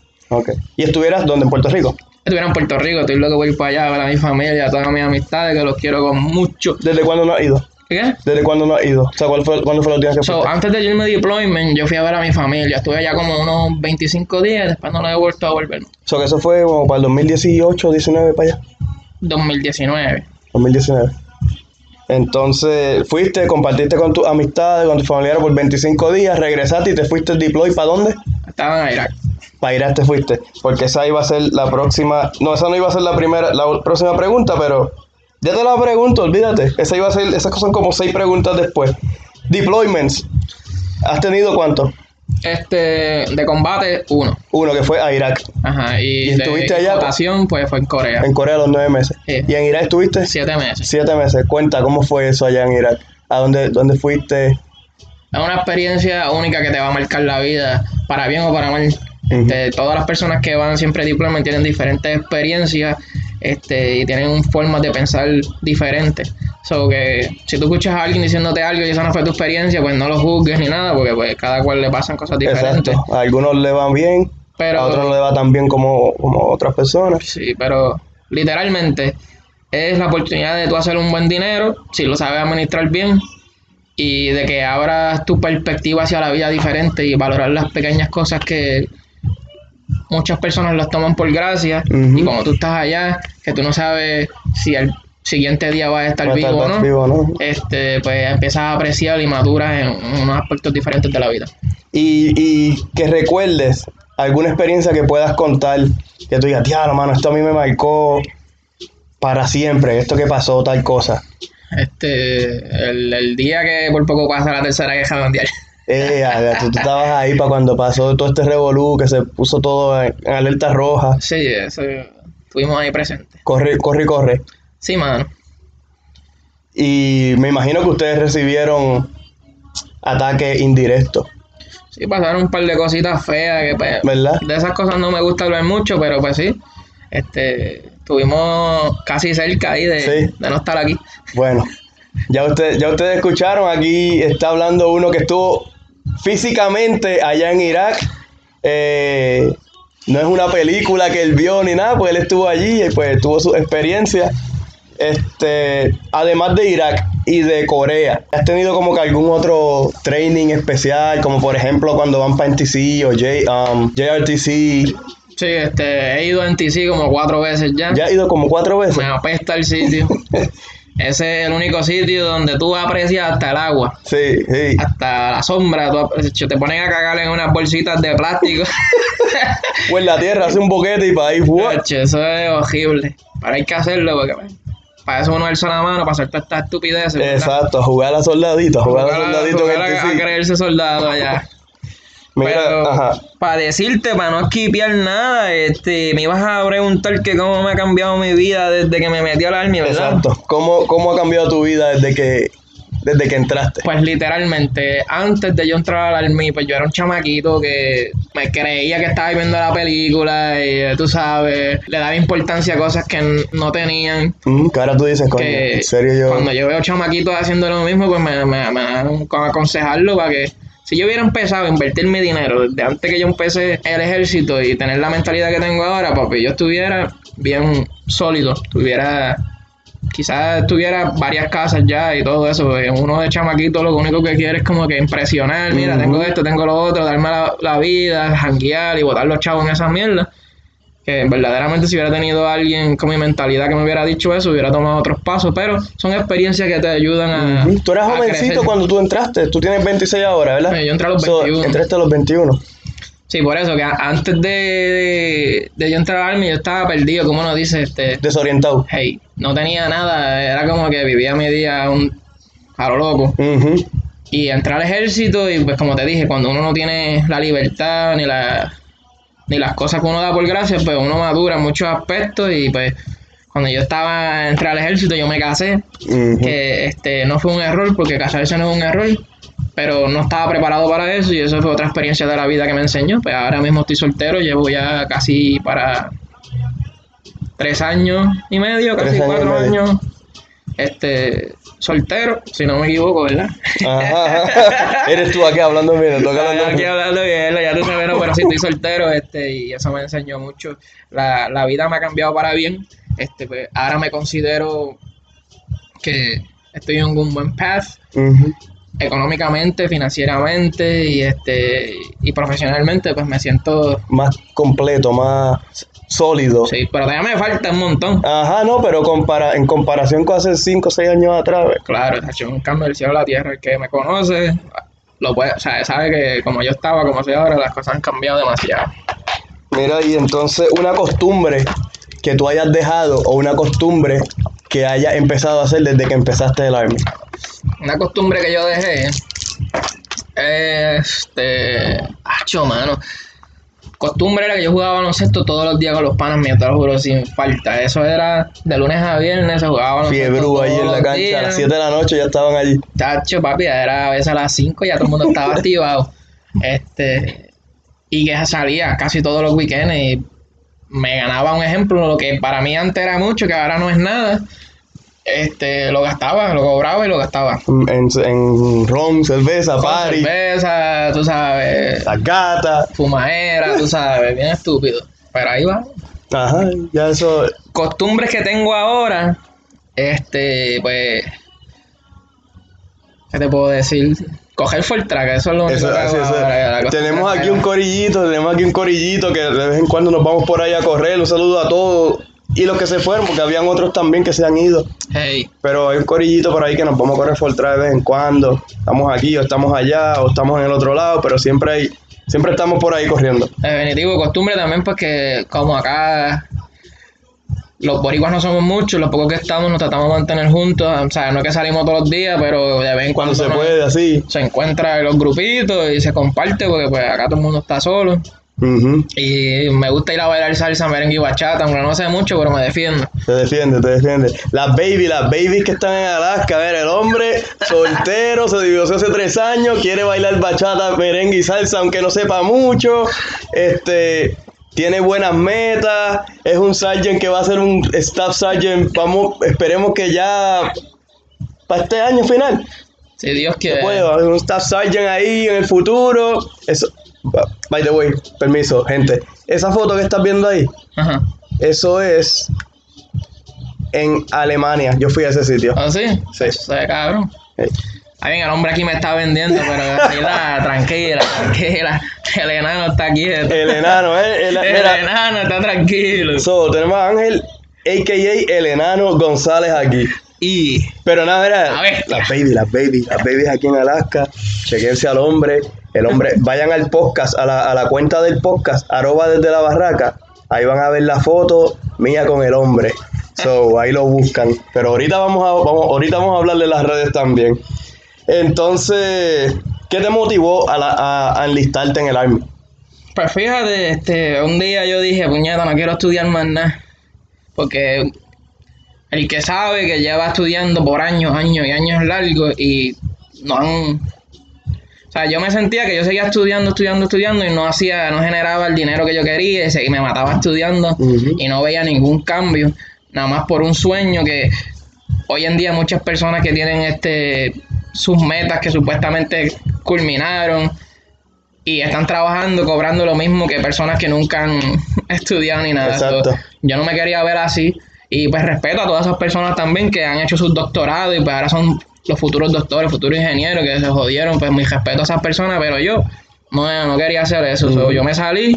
¿Y estuvieras dónde? ¿En Puerto Rico? Estuviera en Puerto Rico, estoy loco por ir para allá, a ver a mi familia, a todas mis amistades, que los quiero con mucho. ¿Desde cuándo no has ido? ¿Qué? ¿Desde cuándo no has ido? O sea, ¿cuál fue, ¿cuándo fue última vez que So, antes de irme de deployment, yo fui a ver a mi familia. Estuve allá como unos 25 días, después no lo he vuelto a volver. So, que eso fue como para el 2018, 19, para allá. 2019. 2019. Entonces, fuiste, compartiste con tus amistades, con tus familiares por 25 días, regresaste y te fuiste deploy para dónde? Estaba en Irak. Para Irak te fuiste, porque esa iba a ser la próxima, no, esa no iba a ser la primera, la próxima pregunta, pero ya te la pregunto, olvídate, esa iba a ser, esas son como seis preguntas después. Deployments, ¿has tenido cuánto? Este, de combate, uno. Uno que fue a Irak, Ajá. Y, ¿Y estuviste de allá? pues fue en Corea. en Corea los nueve meses. Sí. Y en Irak estuviste Siete meses. siete meses. Cuenta, ¿cómo fue eso allá en Irak? ¿A dónde, dónde fuiste? Es una experiencia única que te va a marcar la vida, para bien o para mal. Este, todas las personas que van siempre a deployment tienen diferentes experiencias este, y tienen formas de pensar diferentes. So que si tú escuchas a alguien diciéndote algo y esa no fue tu experiencia, pues no lo juzgues ni nada, porque pues cada cual le pasan cosas diferentes. Exacto. A algunos le van bien, Pero, a otros no le va tan bien como, como otras personas. Sí, pero literalmente es la oportunidad de tú hacer un buen dinero, si lo sabes administrar bien, y de que abras tu perspectiva hacia la vida diferente y valorar las pequeñas cosas que muchas personas las toman por gracia. Y como tú estás allá, que tú no sabes si al siguiente día vas a estar Va vivo estar o no, vivo, ¿no? este, pues empiezas a apreciar y maduras en, en unos aspectos diferentes de la vida. Y, y que recuerdes alguna experiencia que puedas contar, que tú digas, diablo, mano, esto a mí me marcó para siempre, esto que pasó, tal cosa. Este, el, el día que por poco pasa la tercera guerra mundial. Eh, tú, tú estabas ahí para cuando pasó todo este revolú, que se puso todo en, en alerta roja. Sí, eso estuvimos ahí presentes. Corre, corre, corre. Sí, mano. Y me imagino que ustedes recibieron ataques indirectos, Sí, pasaron un par de cositas feas que pues, ¿verdad? de esas cosas no me gusta hablar mucho, pero pues sí. Este, estuvimos casi cerca ahí de, Sí. de no estar aquí. Bueno, ya, usted, ya ustedes escucharon, aquí está hablando uno que estuvo físicamente allá en Irak. Eh, no es una película que él vio ni nada, pues él estuvo allí y pues tuvo su experiencia. Este, además de Irak y de Corea, ¿has tenido como que algún otro training especial? Como por ejemplo cuando van para NTC o J, um, JRTC. Sí, este, he ido en TC como cuatro veces ya. Ya has ido como cuatro veces. Me apesta el sitio. Ese es el único sitio donde tú aprecias hasta el agua, Sí, sí. hasta la sombra. Tú te ponen a cagar en unas bolsitas de plástico. Pues la tierra hace un boquete y para ahí. Chacho, eso es horrible. Pero hay que hacerlo porque pues, para eso uno alza la mano, para hacer todas estas estupideces. Exacto, jugar a soldadito, jugar a soldadito jugar en a- a TC. creerse soldado allá. Mira, para decirte, para no esquipear nada, este, me ibas a preguntar que cómo me ha cambiado mi vida desde que me metí al army, ¿verdad? Exacto. ¿Cómo, ¿Cómo ha cambiado tu vida desde que, desde que entraste? Pues literalmente, antes de yo entrar al army, pues yo era un chamaquito que me creía que estaba viendo la película y tú sabes, le daba importancia a cosas que no tenían. Mm, que ahora tú dices, coño, en serio yo... cuando yo veo chamaquitos haciendo lo mismo, pues me, me, me dan con aconsejarlo para que si yo hubiera empezado a invertir mi dinero desde antes que yo empecé el ejército y tener la mentalidad que tengo ahora, papi, yo estuviera bien sólido, tuviera quizás tuviera varias casas ya y todo eso. porque Uno de chamaquito lo único que quiere es como que impresionar, mira, tengo esto, tengo lo otro, darme la, la vida, janguear y botar los chavos en esa mierda. Que verdaderamente si hubiera tenido alguien con mi mentalidad que me hubiera dicho eso, hubiera tomado otros pasos, pero son experiencias que te ayudan a... Tú eras a jovencito crecer. cuando tú entraste. Tú tienes 26 ahora, ¿verdad? Sí, yo entré a los So, 21. entraste a los 21. Sí, por eso, que antes de, de, de yo entrar al Army, yo estaba perdido, como uno dice, este, Desorientado. hey, no tenía nada, era como que vivía mi día un, a lo loco. Ujú. Y entré al ejército y pues como te dije, cuando uno no tiene la libertad ni la ni las cosas que uno da por gracia, pues uno madura en muchos aspectos y pues cuando yo estaba entré al ejército yo me casé, que este no fue un error porque casarse no es un error, pero no estaba preparado para eso y eso fue otra experiencia de la vida que me enseñó. Pues ahora mismo estoy soltero, llevo ya casi para tres años y medio, casi años cuatro medio. años, este soltero, si no me equivoco, ¿verdad? Ajá, ajá. Eres tú aquí hablando bien, toca hablando aquí hablando bien, ya tú sabes, no, pero sí estoy soltero, este, y eso me enseñó mucho. La, la vida me ha cambiado para bien. Este, pues, ahora me considero que estoy en un buen path, Ujú. económicamente, financieramente y este y profesionalmente, pues me siento Más completo, más sólido. sí, pero todavía me falta un montón. Ajá, no, pero compara en comparación con hace 5 o 6 años atrás, Claro, ha hecho un cambio del cielo a la tierra. El que me conoce, lo puede, o sea, sabe que como yo estaba, como soy ahora, las cosas han cambiado demasiado. Mira, y entonces una costumbre que tú hayas dejado o una costumbre que hayas empezado a hacer desde que empezaste el Army. Una costumbre que yo dejé. Este. Hacho, mano. Costumbre era que yo jugaba baloncesto todos los días con los panas míos, te lo juro, sin falta. Eso era de lunes a viernes, se jugaba baloncesto. Fiebrú allí en la cancha, a días. las 7 de la noche ya estaban allí. Chacho, papi, era a veces a las 5 ya todo el mundo estaba activado. Este. Y que salía casi todos los weekends y me ganaba un ejemplo, lo que para mí antes era mucho, que ahora no es nada. Este, lo gastaba, lo cobraba y lo gastaba. En, en ron, cerveza, party, Cerveza, tú sabes, las gatas. fumadera, tú sabes, bien estúpido. Pero ahí va. Ajá, ya eso. Costumbres que tengo ahora, este, pues, ¿qué te puedo decir? Coger full track, eso es lo único eso, que hago así, eso- ahora, la costumbre Tenemos aquí un corillito, tenemos aquí un corillito que de vez en cuando nos vamos por ahí a correr. Un saludo a todos y los que se fueron, porque habían otros también que se han ido. Hey, Pero hay un corillito por ahí que nos vamos a correr track de vez en cuando. Estamos aquí o estamos allá o estamos en el otro lado, pero siempre hay, siempre estamos por ahí corriendo. definitivo, costumbre también, pues que como acá los boricuas no somos muchos, los pocos que estamos nos tratamos de mantener juntos, o sea, no es que salimos todos los días, pero de vez en Cuando cuando, se puede, así. se encuentra en los grupitos y se comparte porque pues acá todo el mundo está solo. Ujú. Y me gusta ir a bailar salsa, merengue y bachata, aunque no sé mucho, pero me defiendo. Te defiende, te defiende. Las baby, las babies que están en Alaska. A ver, el hombre soltero, se divorció hace tres años, quiere bailar bachata, merengue y salsa, aunque no sepa mucho. Este. Tiene buenas metas, es un sergeant que va a ser un staff sergeant. Vamos, esperemos que ya para este año final Si Dios quiere. haber un staff sergeant ahí en el futuro. Eso, by the way, permiso, gente. Esa foto que estás viendo ahí, Ajá. eso es en Alemania. Yo fui a ese sitio. ¿Ah, sí? Sí. Ve cabrón. Está bien, el hombre aquí me está vendiendo, pero tranquila, tranquila, tranquila. El enano está quieto. El enano, ¿eh? El, El enano está tranquilo. so, tenemos a Ángel, a.k.a. el enano González aquí. Y Pero nada, mira, A ver. las baby, las baby, las babies aquí en Alaska. Chequense al hombre. El hombre, vayan al podcast, a la, a la cuenta del podcast, arroba desde la barraca. Ahí van a ver la foto mía con el hombre. So, ahí lo buscan. Pero ahorita vamos a, vamos, ahorita vamos a hablar de las redes también. Entonces, ¿qué te motivó a, la- a- a enlistarte en el Army? Pues fíjate, este, un día yo dije, puñeta, no quiero estudiar más nada. Porque el que sabe que lleva estudiando por años, años y años largos y no han... Sea, yo me sentía que yo seguía estudiando, estudiando, estudiando y no hacía, no generaba el dinero que yo quería y, me mataba estudiando y no veía ningún cambio. Nada más por un sueño que hoy en día muchas personas que tienen este sus metas que supuestamente culminaron y están trabajando, cobrando lo mismo que personas que nunca han estudiado ni nada. Exacto. Yo no me quería ver así. Y pues respeto a todas esas personas también que han hecho sus doctorados y pues ahora son los futuros doctores, futuros ingenieros que se jodieron. Pues mi respeto a esas personas, pero yo no, no quería hacer eso. So, yo me salí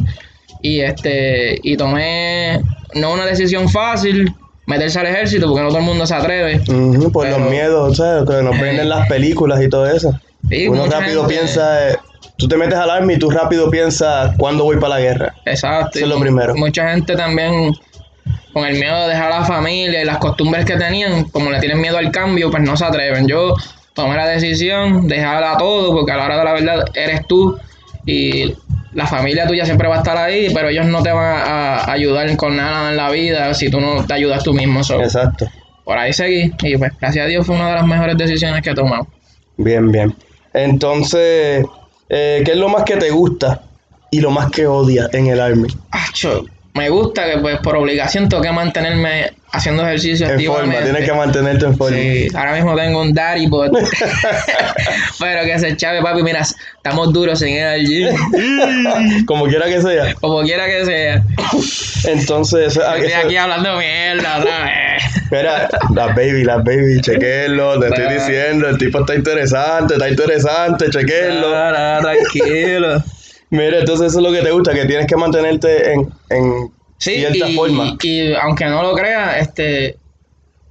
y este y tomé no una decisión fácil, meterse al ejército porque no todo el mundo se atreve. Ujú, por Pero- los miedos, ¿sabes? Que nos ven Eh. en las películas y todo eso. Sí, Uno rápido gente- piensa, eh, tú te metes al army y tú rápido piensas cuándo voy para la guerra. Exacto. Eso es lo primero. Mucha gente también con el miedo de dejar a la familia y las costumbres que tenían, como le tienen miedo al cambio, pues no se atreven. Yo tomé la decisión, dejarla todo, porque a la hora de la verdad eres tú y la familia tuya siempre va a estar ahí, pero ellos no te van a, ayudar con nada en la vida si tú no te ayudas tú mismo. So, Exacto. por ahí seguí y pues gracias a Dios fue una de las mejores decisiones que he tomado. Bien, bien. Entonces, eh, ¿qué es lo más que te gusta y lo más que odias en el army? Acho, me gusta que pues por obligación tengo que mantenerme haciendo ejercicio En forma, tienes que mantenerte en forma. Sí, ahora mismo tengo un daddy bod. Pero que se chave, papi, mira, estamos duros sin ir al gym. Como quiera que sea. Como quiera que sea. Entonces, eso- Estoy eso- aquí hablando mierda otra vez. Mira, las baby, las baby, chequenlo, te estoy diciendo, el tipo está interesante, está interesante, chequenlo. No, no, tranquilo. Mira, entonces eso es lo que te gusta, que tienes que mantenerte en, en Sí, cierta y, forma. y aunque no lo creas, este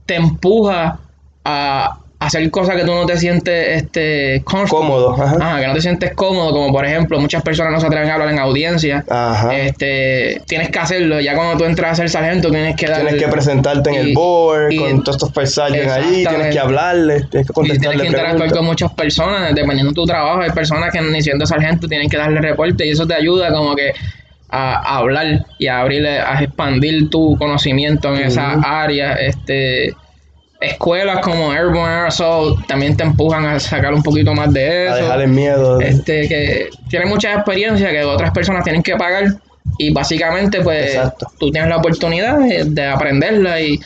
te empuja a hacer cosas que tú no te sientes este. Cómodo, ajá. Ajá, que no te sientes cómodo, como por ejemplo, muchas personas no se atreven a hablar en audiencia. Ajá. Este, tienes que hacerlo. Ya cuando tú entras a ser sargento, tienes que dar. Tienes que presentarte en el board y- con todos estos sergeants allí, tienes que hablarles, tienes que y tienes que interactuar preguntas. con muchas personas, dependiendo de tu trabajo. Hay personas que ni siendo sargento tienen que darle reporte y eso te ayuda como que a, a hablar y a abrirle, a expandir tu conocimiento en esa área. Este, escuelas como Airborne Air Assault también te empujan a sacar un poquito más de A eso. dejar el miedo. Este, que tienen mucha experiencia que otras personas tienen que pagar y básicamente pues Exacto. tú tienes la oportunidad de, de aprenderla y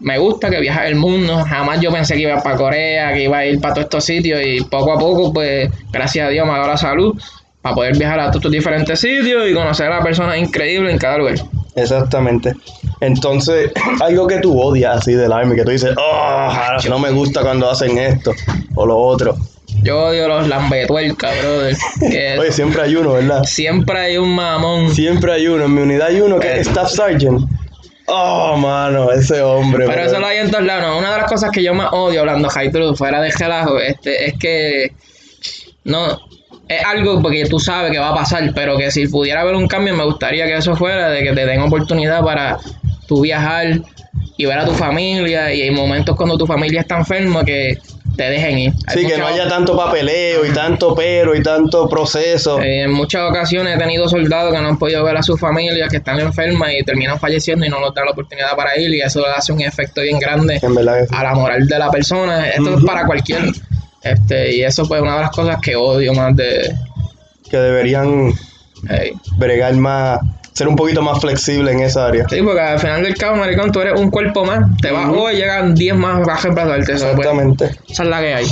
me gusta que viajas el mundo, jamás yo pensé que iba para Corea, que iba a ir para todos estos sitios y poco a poco pues gracias a Dios me ha dado la salud para poder viajar a todos estos diferentes sitios y conocer a personas increíbles en cada lugar. Exactamente. Entonces, algo que tú odias así del army, que tú dices, oh, no me gusta cuando hacen esto o lo otro. Yo odio los lambetuercas, brother. Oye, siempre hay uno, ¿verdad? siempre hay un mamón. Siempre hay uno. En mi unidad hay uno que es Staff Sergeant. Oh, mano, ese hombre. Pero bro. eso lo hay en todos lados. ¿no? Una de las cosas que yo más odio hablando high fuera de relajo, este, es que no es algo porque tú sabes que va a pasar, pero que si pudiera haber un cambio, me gustaría que eso fuera, de que te den oportunidad para tú viajar y ver a tu familia. Y hay momentos cuando tu familia está enferma que te dejen ir. Hay Sí, que no haya tanto papeleo y tanto pero y tanto proceso. eh, en muchas ocasiones he tenido soldados que no han podido ver a sus familias, que están enfermas y terminan falleciendo y no nos dan la oportunidad para ir. Y eso le hace un efecto bien grande a la moral de la persona. Esto es para cualquier. Este, y eso pues una de las cosas que odio más de. Que deberían hey. bregar más, ser un poquito más flexible en esa área. Sí, porque al final del cabo, maricón, tú eres un cuerpo más. Te vas Ujú. hoy, llegan 10 más a reemplazarte. Pues, Exactamente. esa es la que hay.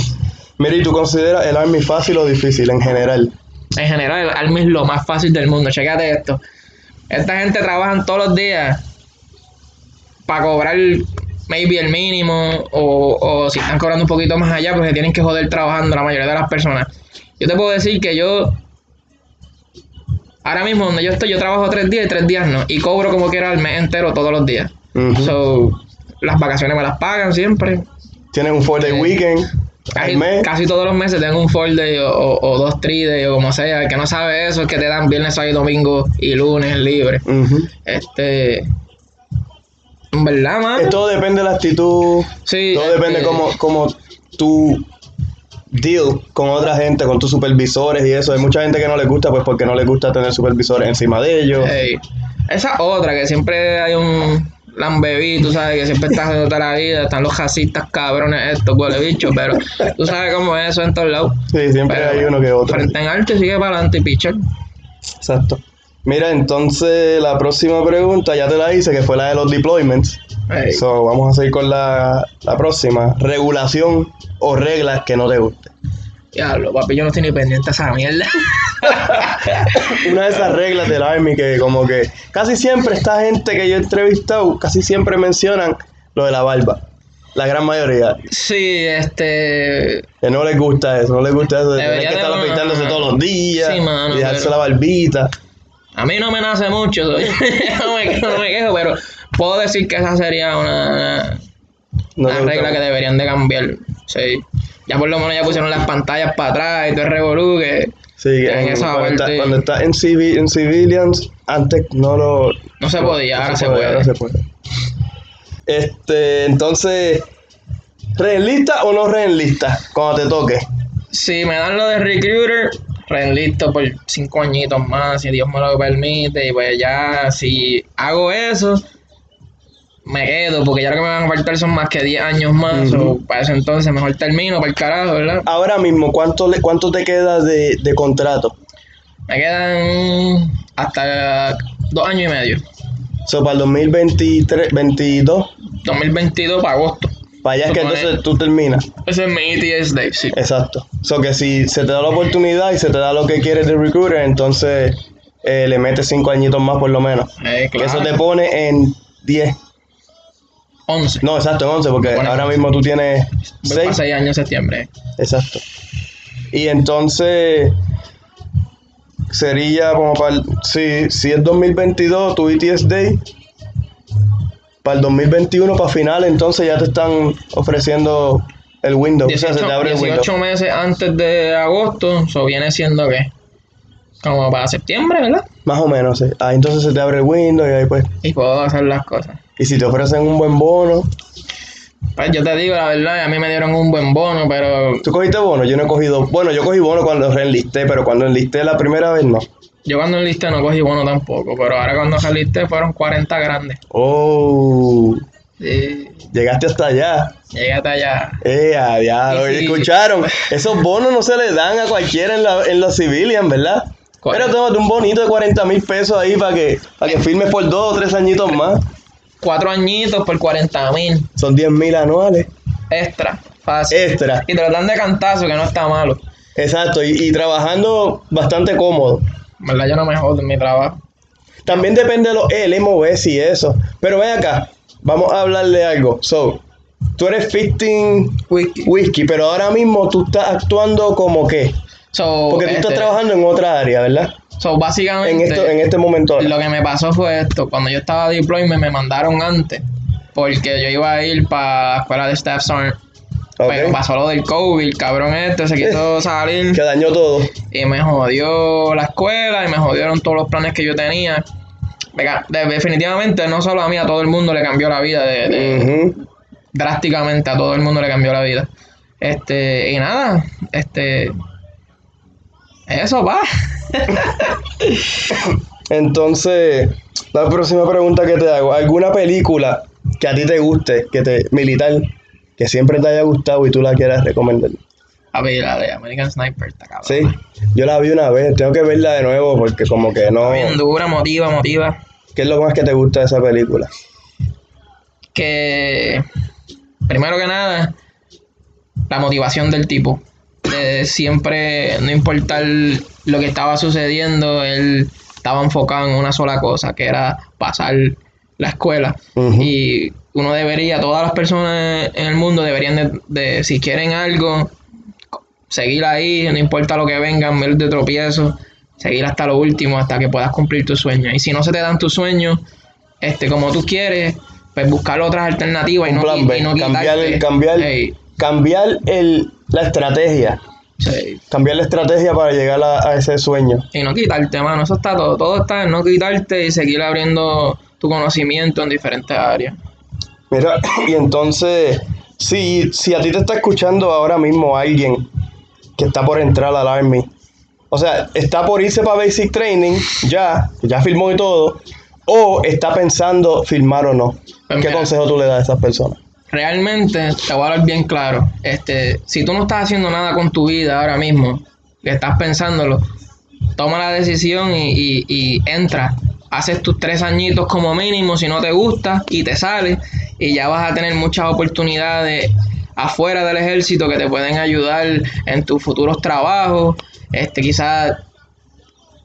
Mira, ¿y tú consideras el army fácil o difícil en general? En general, el Army es lo más fácil del mundo. Chécate esto. Esta gente trabaja todos los días para cobrar maybe el mínimo o, o si están cobrando un poquito más allá, pues se tienen que joder trabajando la mayoría de las personas. Yo te puedo decir que yo, ahora mismo donde yo estoy, yo trabajo tres días y tres días no. Y cobro como quiera el mes entero todos los días. So, las vacaciones me las pagan siempre. Tienes un four day Eh, weekend Casi, todos los meses tengo un four day o, o- o dos three day o como sea. El que no sabe eso es que te dan viernes, sábado y domingo y lunes libre. Este. En verdad, mano. Eh, Todo depende de la actitud. Sí, Todo depende cómo, cómo tú deal con otra gente, con tus supervisores y eso. Hay mucha gente que no le gusta, pues porque no le gusta tener supervisores encima de ellos. ey, esa otra, que siempre hay un lambeví, tú sabes, que siempre estás haciendo toda la vida. Están los jacistas cabrones, estos huele bicho, pero tú sabes cómo es eso en todos lados. Sí, siempre Pero, hay uno que otro. Frente en y sigue para adelante y pitcher. Exacto. Mira, entonces la próxima pregunta ya te la hice, que fue la de los deployments. So, vamos a seguir con la, la próxima. Regulación o reglas que no te gusten. Diablo, papi, yo no estoy ni pendiente a esa mierda. Una de esas reglas del Army que como que casi siempre esta gente que yo he entrevistado, casi siempre mencionan lo de la barba. La gran mayoría. sí, este. Que no les gusta eso, no les gusta eso de tener que de estar afeitándose todos los días Sí, mano, y dejarse pero- la barbita. A mí no me nace mucho, soy- no, me, no me quejo, pero puedo decir que esa sería una, No una regla que deberían de cambiar. Sí. Ya por lo menos ya pusieron las pantallas para atrás y todo el revolú que Sí, en en- esa cuando, está, parte- cuando está en, civi- en civilians, antes no lo... no se podía, ahora se puede. ahora se puede. Este, entonces, ¿reenlista o no reenlista cuando te toque? Si me dan lo de recruiter, listo por cinco añitos más, si Dios me lo permite, y pues ya si hago eso, me quedo, porque ya lo que me van a faltar son más que 10 años más, o para eso entonces mejor termino para el carajo, ¿verdad? Ahora mismo, ¿cuánto, le, cuánto te queda de, de contrato? Me quedan hasta dos años y medio. So, para el 2023, 22, 2022 para agosto. Para allá es que entonces tú terminas. Ese es mi ETS Day, sí. Exacto. So que si se te da la oportunidad y se te da lo que quieres de recruiter, entonces eh, le metes cinco añitos más por lo menos. Eh, claro. eso te pone en 10. 11. No, exacto, en 11, porque ahora 11. mismo tú tienes Voy para 6. 6 años en septiembre. Exacto. Y entonces sería como para el, si, si es 2022 tu ETS Day, para el 2021 para final, entonces ya te están ofreciendo el window. o sea, se 18, te abre el window. 18 meses antes de agosto, eso viene siendo que como para septiembre, ¿verdad? Más o menos, sí. Ah, entonces se te abre el window y ahí pues. Y puedo hacer las cosas. Y si te ofrecen un buen bono, Pues yo te digo la verdad, a mí me dieron un buen bono, pero ¿tú cogiste bono? Yo no he cogido. Bueno, yo cogí bono cuando reenlisté, pero cuando enlisté la primera vez no. Yo cuando enlisté no cogí bono tampoco. Pero ahora cuando enlisté fueron 40 grandes. Oh, Sí, llegaste hasta allá. llegué hasta allá. Eh, a diablo, Sí, sí. escucharon. Esos bonos no se le dan a cualquiera en la, en los civilian, ¿verdad? Pero tómate un bonito de 40 mil pesos ahí para que, para que firmes por dos o tres añitos más. Cuatro añitos por 40 mil. Son 10 mil anuales. Extra, fácil. Extra. Y te lo dan de cantazo, que no está malo. Exacto. Y, y trabajando bastante cómodo. Verdad yo no me jodo en mi trabajo. También depende de los LMOS y eso. Pero ven acá, vamos a hablarle de algo. So, tú eres 15 Whisky. whisky, pero ahora mismo tú estás actuando como que. So, Porque tú estás este, trabajando en otra área, ¿verdad? so, básicamente, En, esto, en este momento. ahora. lo que me pasó fue esto. Cuando yo estaba de deployment me mandaron antes. Porque yo iba a ir para la escuela de Staff Sergeant. Pero pasó lo del COVID, el cabrón este se quiso salir Que dañó todo. Y me jodió la escuela y me jodieron todos los planes que yo tenía. Venga, de- definitivamente no solo a mí, a todo el mundo le cambió la vida. De, drásticamente a todo el mundo le cambió la vida. Este, y nada, este. Eso va. Entonces, la próxima pregunta que te hago, ¿alguna película que a ti te guste, que te militar, que siempre te haya gustado y tú la quieras recomendar? A ver, la de American Sniper, está cabrón. Sí, yo la vi una vez, tengo que verla de nuevo porque como que no... Está bien dura, motiva, motiva. ¿Qué es lo más que te gusta de esa película? Que. Primero que nada, la motivación del tipo. De siempre, no importar lo que estaba sucediendo, él estaba enfocado en una sola cosa, que era pasar la escuela. Y uno debería, todas las personas en el mundo deberían de, de, si quieren algo, seguir ahí, no importa lo que vengan, ver de tropiezo, seguir hasta lo último, hasta que puedas cumplir tus sueños. Y si no se te dan tus sueños, este, como tú quieres, pues buscar otras alternativas y no, plan B, y no cambiar, cambiar, cambiar el, la estrategia, sí. cambiar la estrategia para llegar a, a ese sueño. Y no quitarte, mano, eso está todo. Todo está en no quitarte y seguir abriendo tu conocimiento en diferentes áreas. Mira, y entonces, si, si a ti te está escuchando ahora mismo alguien que está por entrar al Army, o sea, está por irse para Basic Training, ya, ya firmó y todo, o está pensando firmar o no, Pues ¿qué mira. consejo tú le das a esas personas? Realmente, te voy a hablar bien claro. Este, si tú no estás haciendo nada con tu vida ahora mismo, que estás pensándolo, toma la decisión y, y- y entra. Haces tus tres añitos como mínimo si no te gusta y te sales y ya vas a tener muchas oportunidades afuera del ejército que te pueden ayudar en tus futuros trabajos. Este, quizás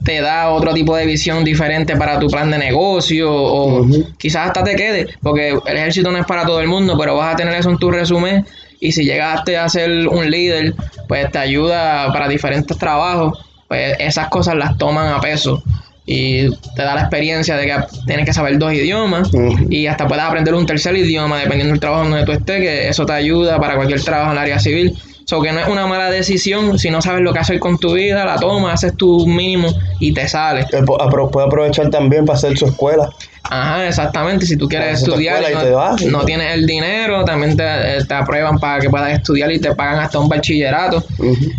te da otro tipo de visión diferente para tu plan de negocio o quizás hasta te quede, porque el ejército no es para todo el mundo, pero vas a tener eso en tu resumen y si llegaste a ser un líder, pues te ayuda para diferentes trabajos, pues esas cosas las toman a peso y te da la experiencia de que tienes que saber dos idiomas y hasta puedes aprender un tercer idioma dependiendo del trabajo donde tú estés, que eso te ayuda para cualquier trabajo en el área civil. So que no es una mala decisión, si no sabes lo que hacer con tu vida, la tomas, haces tu mínimo y te sale. Puede aprovechar también para hacer su escuela. Ajá, exactamente. Si tú quieres estudiar y no, tienes el dinero, también te, te, aprueban para que puedas estudiar y te pagan hasta un bachillerato.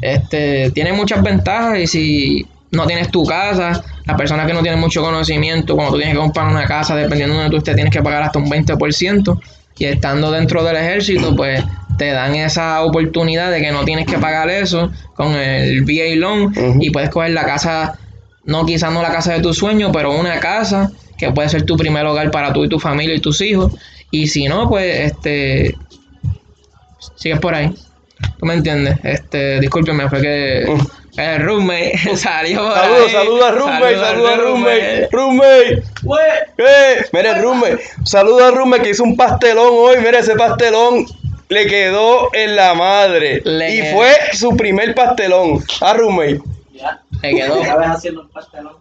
Este tiene muchas ventajas y si no tienes tu casa, las personas que no tienen mucho conocimiento, cuando tú tienes que comprar una casa, dependiendo de donde tú estés, tienes que pagar hasta un 20%. Y estando dentro del ejército, pues te dan esa oportunidad de que no tienes que pagar eso con el VA loan y puedes coger la casa, no quizás no la casa de tu sueño, pero una casa que puede ser tu primer hogar para tú y tu familia y tus hijos. Y si no, pues este sigues por ahí. ¿Tú me entiendes? Este, discúlpeme, fue que el roommate salió por Saludos, saludos a roommate, saludos a roommate. Roommate. Eh, mire, roommate. Saludos a roommate que hizo un pastelón hoy. Mire ese pastelón le quedó en la madre. y fue su primer pastelón. A roommate. Ya. Le quedó. Haciendo un pastelón.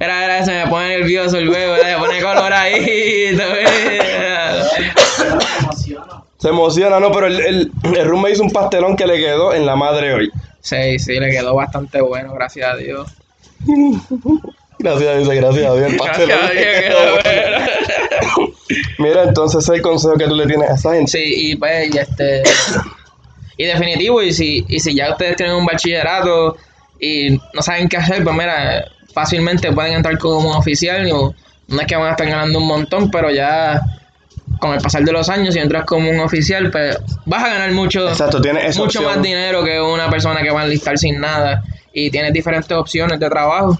Era, era, se me pone nervioso el huevo, se pone coloradito. se emociona. Se emociona, no, pero el, el, el roommate hizo un pastelón que le quedó en la madre hoy. Sí, sí, le quedó bastante bueno, gracias a Dios. Gracias a Dios, gracias a Dios. Gracias a Dios Mira, entonces ese es el consejo que tú le tienes a esa gente. Sí, y pues, y este. Y definitivo, y si, y si ya ustedes tienen un bachillerato y no saben qué hacer, pues mira, fácilmente pueden entrar como oficial. no es que van a estar ganando un montón, pero ya con el pasar de los años, si entras como un oficial, pues vas a ganar mucho, Exacto, mucho más dinero que una persona que va a enlistar sin nada. Y tienes diferentes opciones de trabajo.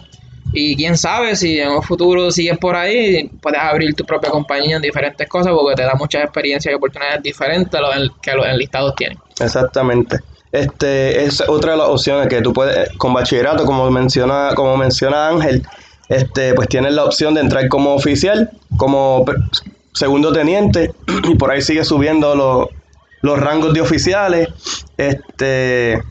Y quién sabe si en un futuro sigues por ahí, puedes abrir tu propia compañía en diferentes cosas porque te da muchas experiencias y oportunidades diferentes a los que los enlistados tienen. Exactamente. Este es otra de las opciones que tú puedes, con bachillerato, como menciona, como menciona Ángel, este, pues tienes la opción de entrar como oficial, como segundo teniente, y por ahí sigue subiendo los, los rangos de oficiales. Este,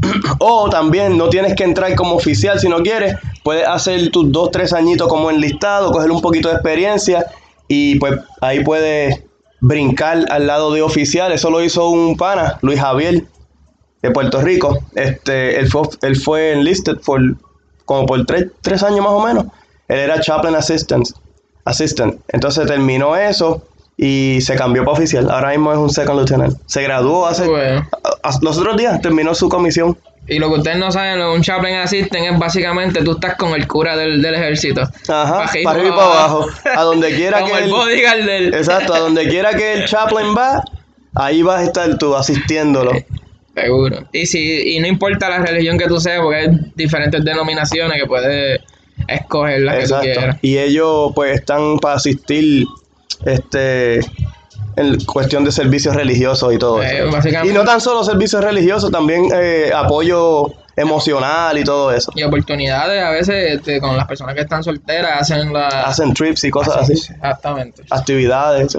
o también no tienes que entrar como oficial si no quieres, puedes hacer tus dos, tres añitos como enlistado, coger un poquito de experiencia y pues ahí puedes brincar al lado de oficial. Eso lo hizo un pana, Luis Javier, de Puerto Rico. Este, él fue, él fue enlisted por, como por tres, tres años más o menos. Él era chaplain assistant assistant. Entonces terminó eso y se cambió para oficial. Ahora mismo es un second lieutenant. Se graduó hace los otros días, terminó su comisión. Y lo que ustedes no saben, un chaplain assistant es básicamente tú estás con el cura del, ejército. Ajá, para arriba y para abajo. A donde quiera que el, bodyguard del... Exacto, a donde quiera que el chaplain va, ahí vas a estar tú asistiéndolo. Seguro. Y si y no importa la religión que tú seas, porque hay diferentes denominaciones que puedes escoger la que tú quieras. Y ellos pues están para asistir este en cuestión de servicios religiosos y todo eh, eso. Y no tan solo servicios religiosos, también eh, apoyo emocional y todo eso. Y oportunidades a veces este, con las personas que están solteras hacen la... hacen trips y cosas así. Exactamente. Actividades.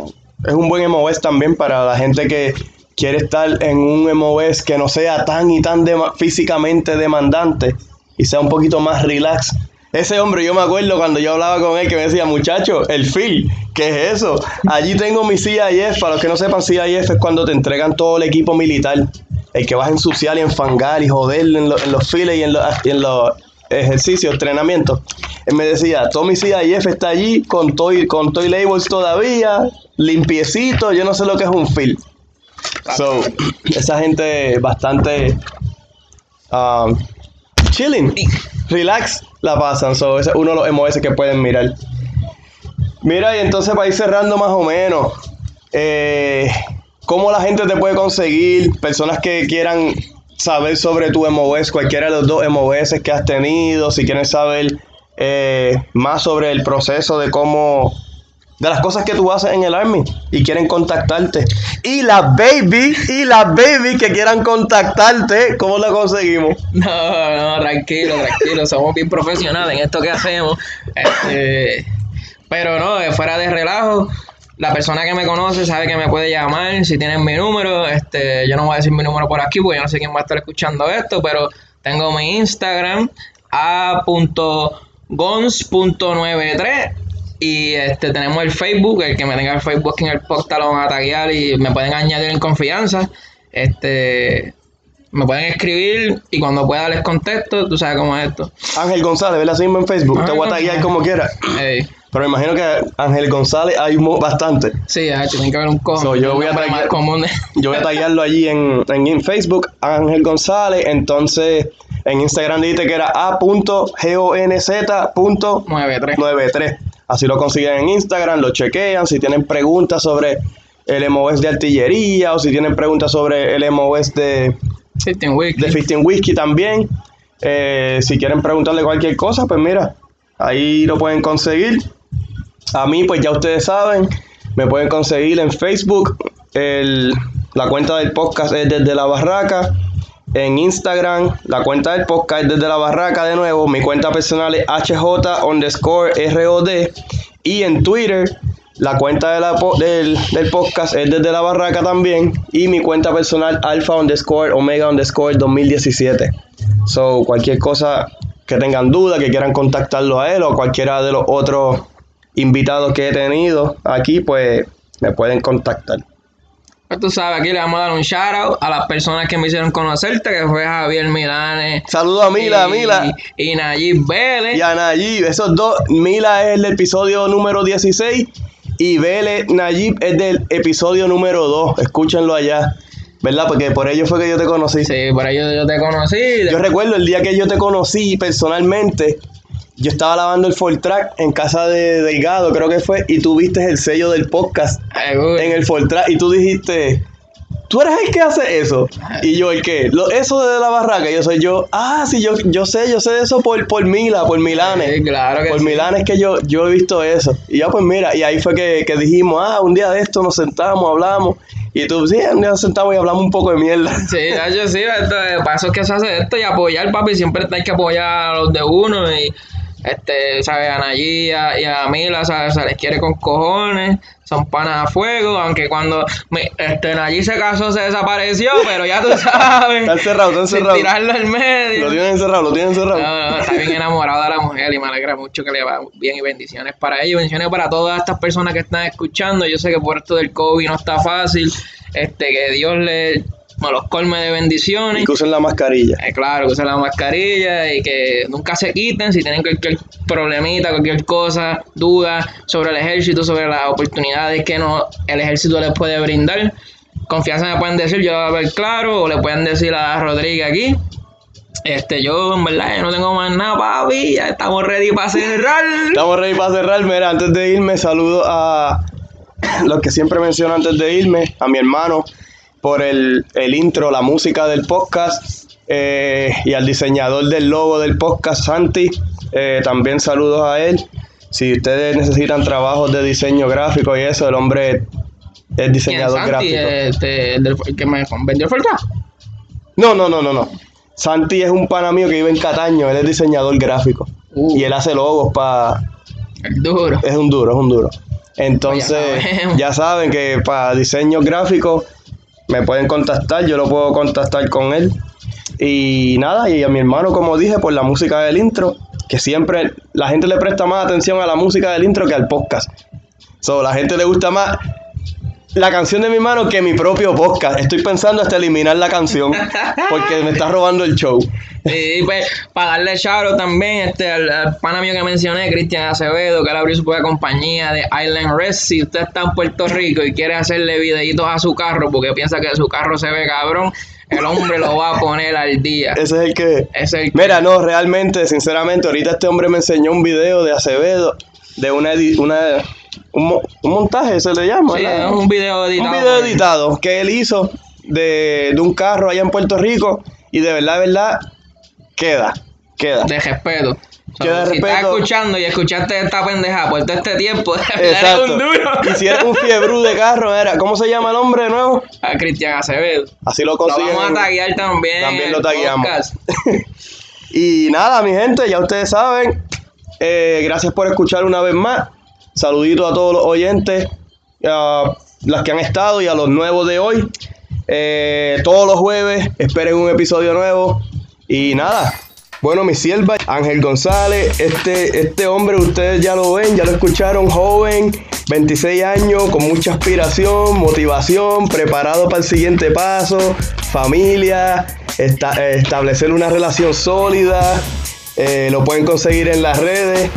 Es un buen MOS también para la gente que quiere estar en un MOS que no sea tan y tan físicamente demandante y sea un poquito más relax ese hombre, yo me acuerdo cuando yo hablaba con él que me decía, muchacho, el feel, ¿qué es eso? Allí tengo mi CIF, para los que no sepan, CIF es cuando te entregan todo el equipo militar. El que vas a ensuciar y enfangar y joder en, los files y en los, en los ejercicios, entrenamientos. Él me decía, todo mi CIF está allí con toy, con toy labels todavía, limpiecito, yo no sé lo que es un feel. So, esa gente bastante um, chilling, relax la pasan. So, ese es uno de los MOS que pueden mirar. Mira, y entonces para ir cerrando más o menos, eh, ¿cómo la gente te puede conseguir? Personas que quieran saber sobre tu MOS, cualquiera de los dos MOS que has tenido, si quieren saber eh, más sobre el proceso de cómo de las cosas que tú haces en el Army y quieren contactarte. Y las baby, y las baby que quieran contactarte, ¿cómo lo conseguimos? No, no, tranquilo, tranquilo. Somos bien profesionales en esto que hacemos. Este, pero no, eh, fuera de relajo. La persona que me conoce sabe que me puede llamar si tienen mi número. Este, yo no voy a decir mi número por aquí porque yo no sé quién va a estar escuchando esto, pero tengo mi Instagram a.gons.93 y este tenemos el Facebook, el que me tenga el Facebook en el lo van a taguear y me pueden añadir en confianza. Este me pueden escribir y cuando pueda les contesto, tú sabes cómo es esto. Ángel González, ¿ves así en Facebook? Te voy a taguear como quiera. Pero me imagino que Ángel González hay bastante. Sí, tiene que haber un común. yo, voy a yo voy a taggearlo allí en, en, Facebook, Ángel González. Entonces, en Instagram dijiste que era a.gonz.93. Así lo consiguen en Instagram, lo chequean. Si tienen preguntas sobre el MOS de artillería o si tienen preguntas sobre el MOS de 15 Whisky, de 15 whisky también. Eh, si quieren preguntarle cualquier cosa, pues mira, ahí lo pueden conseguir. A mí, pues ya ustedes saben, me pueden conseguir en Facebook. la cuenta del podcast es desde la barraca. En Instagram, la cuenta del podcast es desde la barraca de nuevo. Mi cuenta personal es HJ underscore ROD. Y en Twitter, la cuenta del, del, podcast es desde la barraca también. Y mi cuenta personal alfa underscore omega underscore 2017. So, cualquier cosa que tengan duda, que quieran contactarlo a él o cualquiera de los otros invitados que he tenido aquí, pues me pueden contactar. Pues tú sabes, aquí le vamos a dar un shout out a las personas que me hicieron conocerte, que fue Javier Milanes. Saludos a Mila, Mila. Y Nayib Vélez. Y a Nayib, esos dos. Mila es el episodio número 16 y Vélez, Nayib es del episodio número 2. Escúchenlo allá. ¿Verdad? Porque por ello fue que yo te conocí. Sí, por ello yo te conocí. Yo recuerdo el día que yo te conocí personalmente yo estaba lavando el Track en casa de Delgado, creo que fue, y tú viste el sello del podcast en el Track y tú dijiste, tú eres el que hace eso. Y yo, ¿el qué? Lo, eso de la barraca, yo soy yo. Ah, sí, yo, yo sé, yo sé eso por, por Mila, por Milanes. claro que Por Milanes que yo, yo he visto eso. Y ya, pues mira, y ahí fue que, que dijimos, ah, un día de esto nos sentamos, hablamos. Y tú, sí, un día nos sentamos y hablamos un poco de mierda. Sí, yo sí, esto, paso que se hace esto y apoyar, papi. Siempre hay que apoyar a los de uno y este, ¿sabes? A Nayí y a Mila, ¿sabes? Se les quiere con cojones, son panas a fuego, aunque cuando este, Nayí se casó se desapareció, pero ya tú sabes. está encerrado, está encerrado. Sin tirarlo al medio. Lo tienen encerrado, lo tienen encerrado. No, no, está bien enamorado de la mujer y me alegra mucho que le va bien y bendiciones para ellos, bendiciones para todas estas personas que están escuchando. Yo sé que por esto del COVID no está fácil, este, que Dios le los colme de bendiciones. Y que usen la mascarilla. Eh, claro, que usen la mascarilla y que nunca se quiten si tienen cualquier problemita, cualquier cosa, duda sobre el ejército, sobre las oportunidades que no, el ejército les puede brindar. Confianza me pueden decir, yo a ver claro, o le pueden decir a Rodríguez aquí. Este, yo en verdad no tengo más nada, papi. Ya estamos ready para cerrar. Estamos ready para cerrar. Mira, antes de irme, saludo a los que siempre menciono antes de irme, a mi hermano, por el, intro, la música del podcast eh, y al diseñador del logo del podcast, Santi. Eh, también saludos a él. Si ustedes necesitan trabajos de diseño gráfico y eso, el hombre es diseñador Santi, gráfico. Este, el que me vendió el No, no, no, no, no. Santi es un pana mío que vive en Cataño, él es diseñador gráfico. Uh. Y él hace logos para... Duro. Es un duro, es un duro. Entonces, ya, ya saben que para diseño gráfico me pueden contactar, yo lo puedo contactar con él. Y nada, y a mi hermano, como dije, por la música del intro, que siempre la gente le presta más atención a la música del intro que al podcast. So, la gente le gusta más la canción de mi hermano que mi propio podcast. Estoy pensando hasta eliminar la canción porque me está robando el show. Y pues, para darle charo también este, al, pana mío que mencioné, Cristian Acevedo, que él abrió su propia compañía de Island Rest. Si usted está en Puerto Rico y quiere hacerle videitos a su carro porque piensa que su carro se ve cabrón, el hombre lo va a poner al día. Ese es el que. Es el Mira, no, realmente, sinceramente, ahorita este hombre me enseñó un video de Acevedo, de una, una un, montaje se le llama. Sí, un video editado. Un video editado que él hizo de, de, un carro allá en Puerto Rico y de verdad, de verdad, queda, queda. De respeto. So, de si estás respeto- escuchando y escuchaste esta pendeja por todo este tiempo, Exacto. un duro. Y si eres un fiebrú de carro, era, ¿cómo se llama el hombre de nuevo? A Cristian Acevedo. Así lo Lo consiguen. vamos a taguear también. También lo tagueamos. Y nada, mi gente, ya ustedes saben. eh, gracias por escuchar una vez más. Saludito a todos los oyentes, a las que han estado y a los nuevos de hoy. Eh, todos los jueves esperen un episodio nuevo. Y nada. Bueno, mi sierva, Ángel González, este, este hombre ustedes ya lo ven, ya lo escucharon, joven, 26 años, con mucha aspiración, motivación, preparado para el siguiente paso, familia, esta- eh, establecer una relación sólida, eh, lo pueden conseguir en las redes,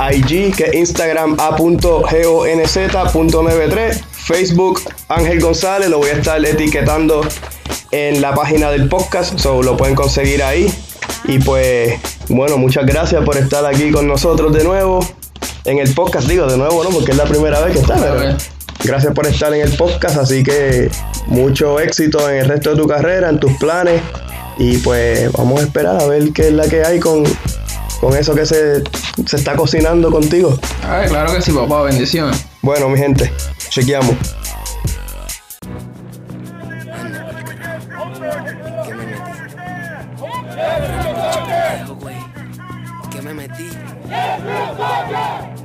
IG, que es Instagram a.gonz.93, Facebook Ángel González, lo voy a estar etiquetando en la página del podcast, so lo pueden conseguir ahí. Y pues, bueno, muchas gracias por estar aquí con nosotros de nuevo en el podcast. Digo de nuevo, ¿no? Porque es la primera vez que está, pero gracias por estar en el podcast. Así que mucho éxito en el resto de tu carrera, en tus planes. Y pues vamos a esperar a ver qué es la que hay con, con eso que se, se está cocinando contigo. Ay, claro que sí, papá. Bendiciones. Bueno, mi gente, chequeamos.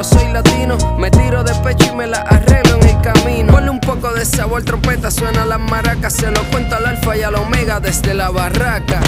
pero soy latino, me tiro de pecho y me la arreglo en el camino. Ponle un poco de sabor, trompeta, suena las maracas, se lo cuento al alfa y al omega desde la barraca.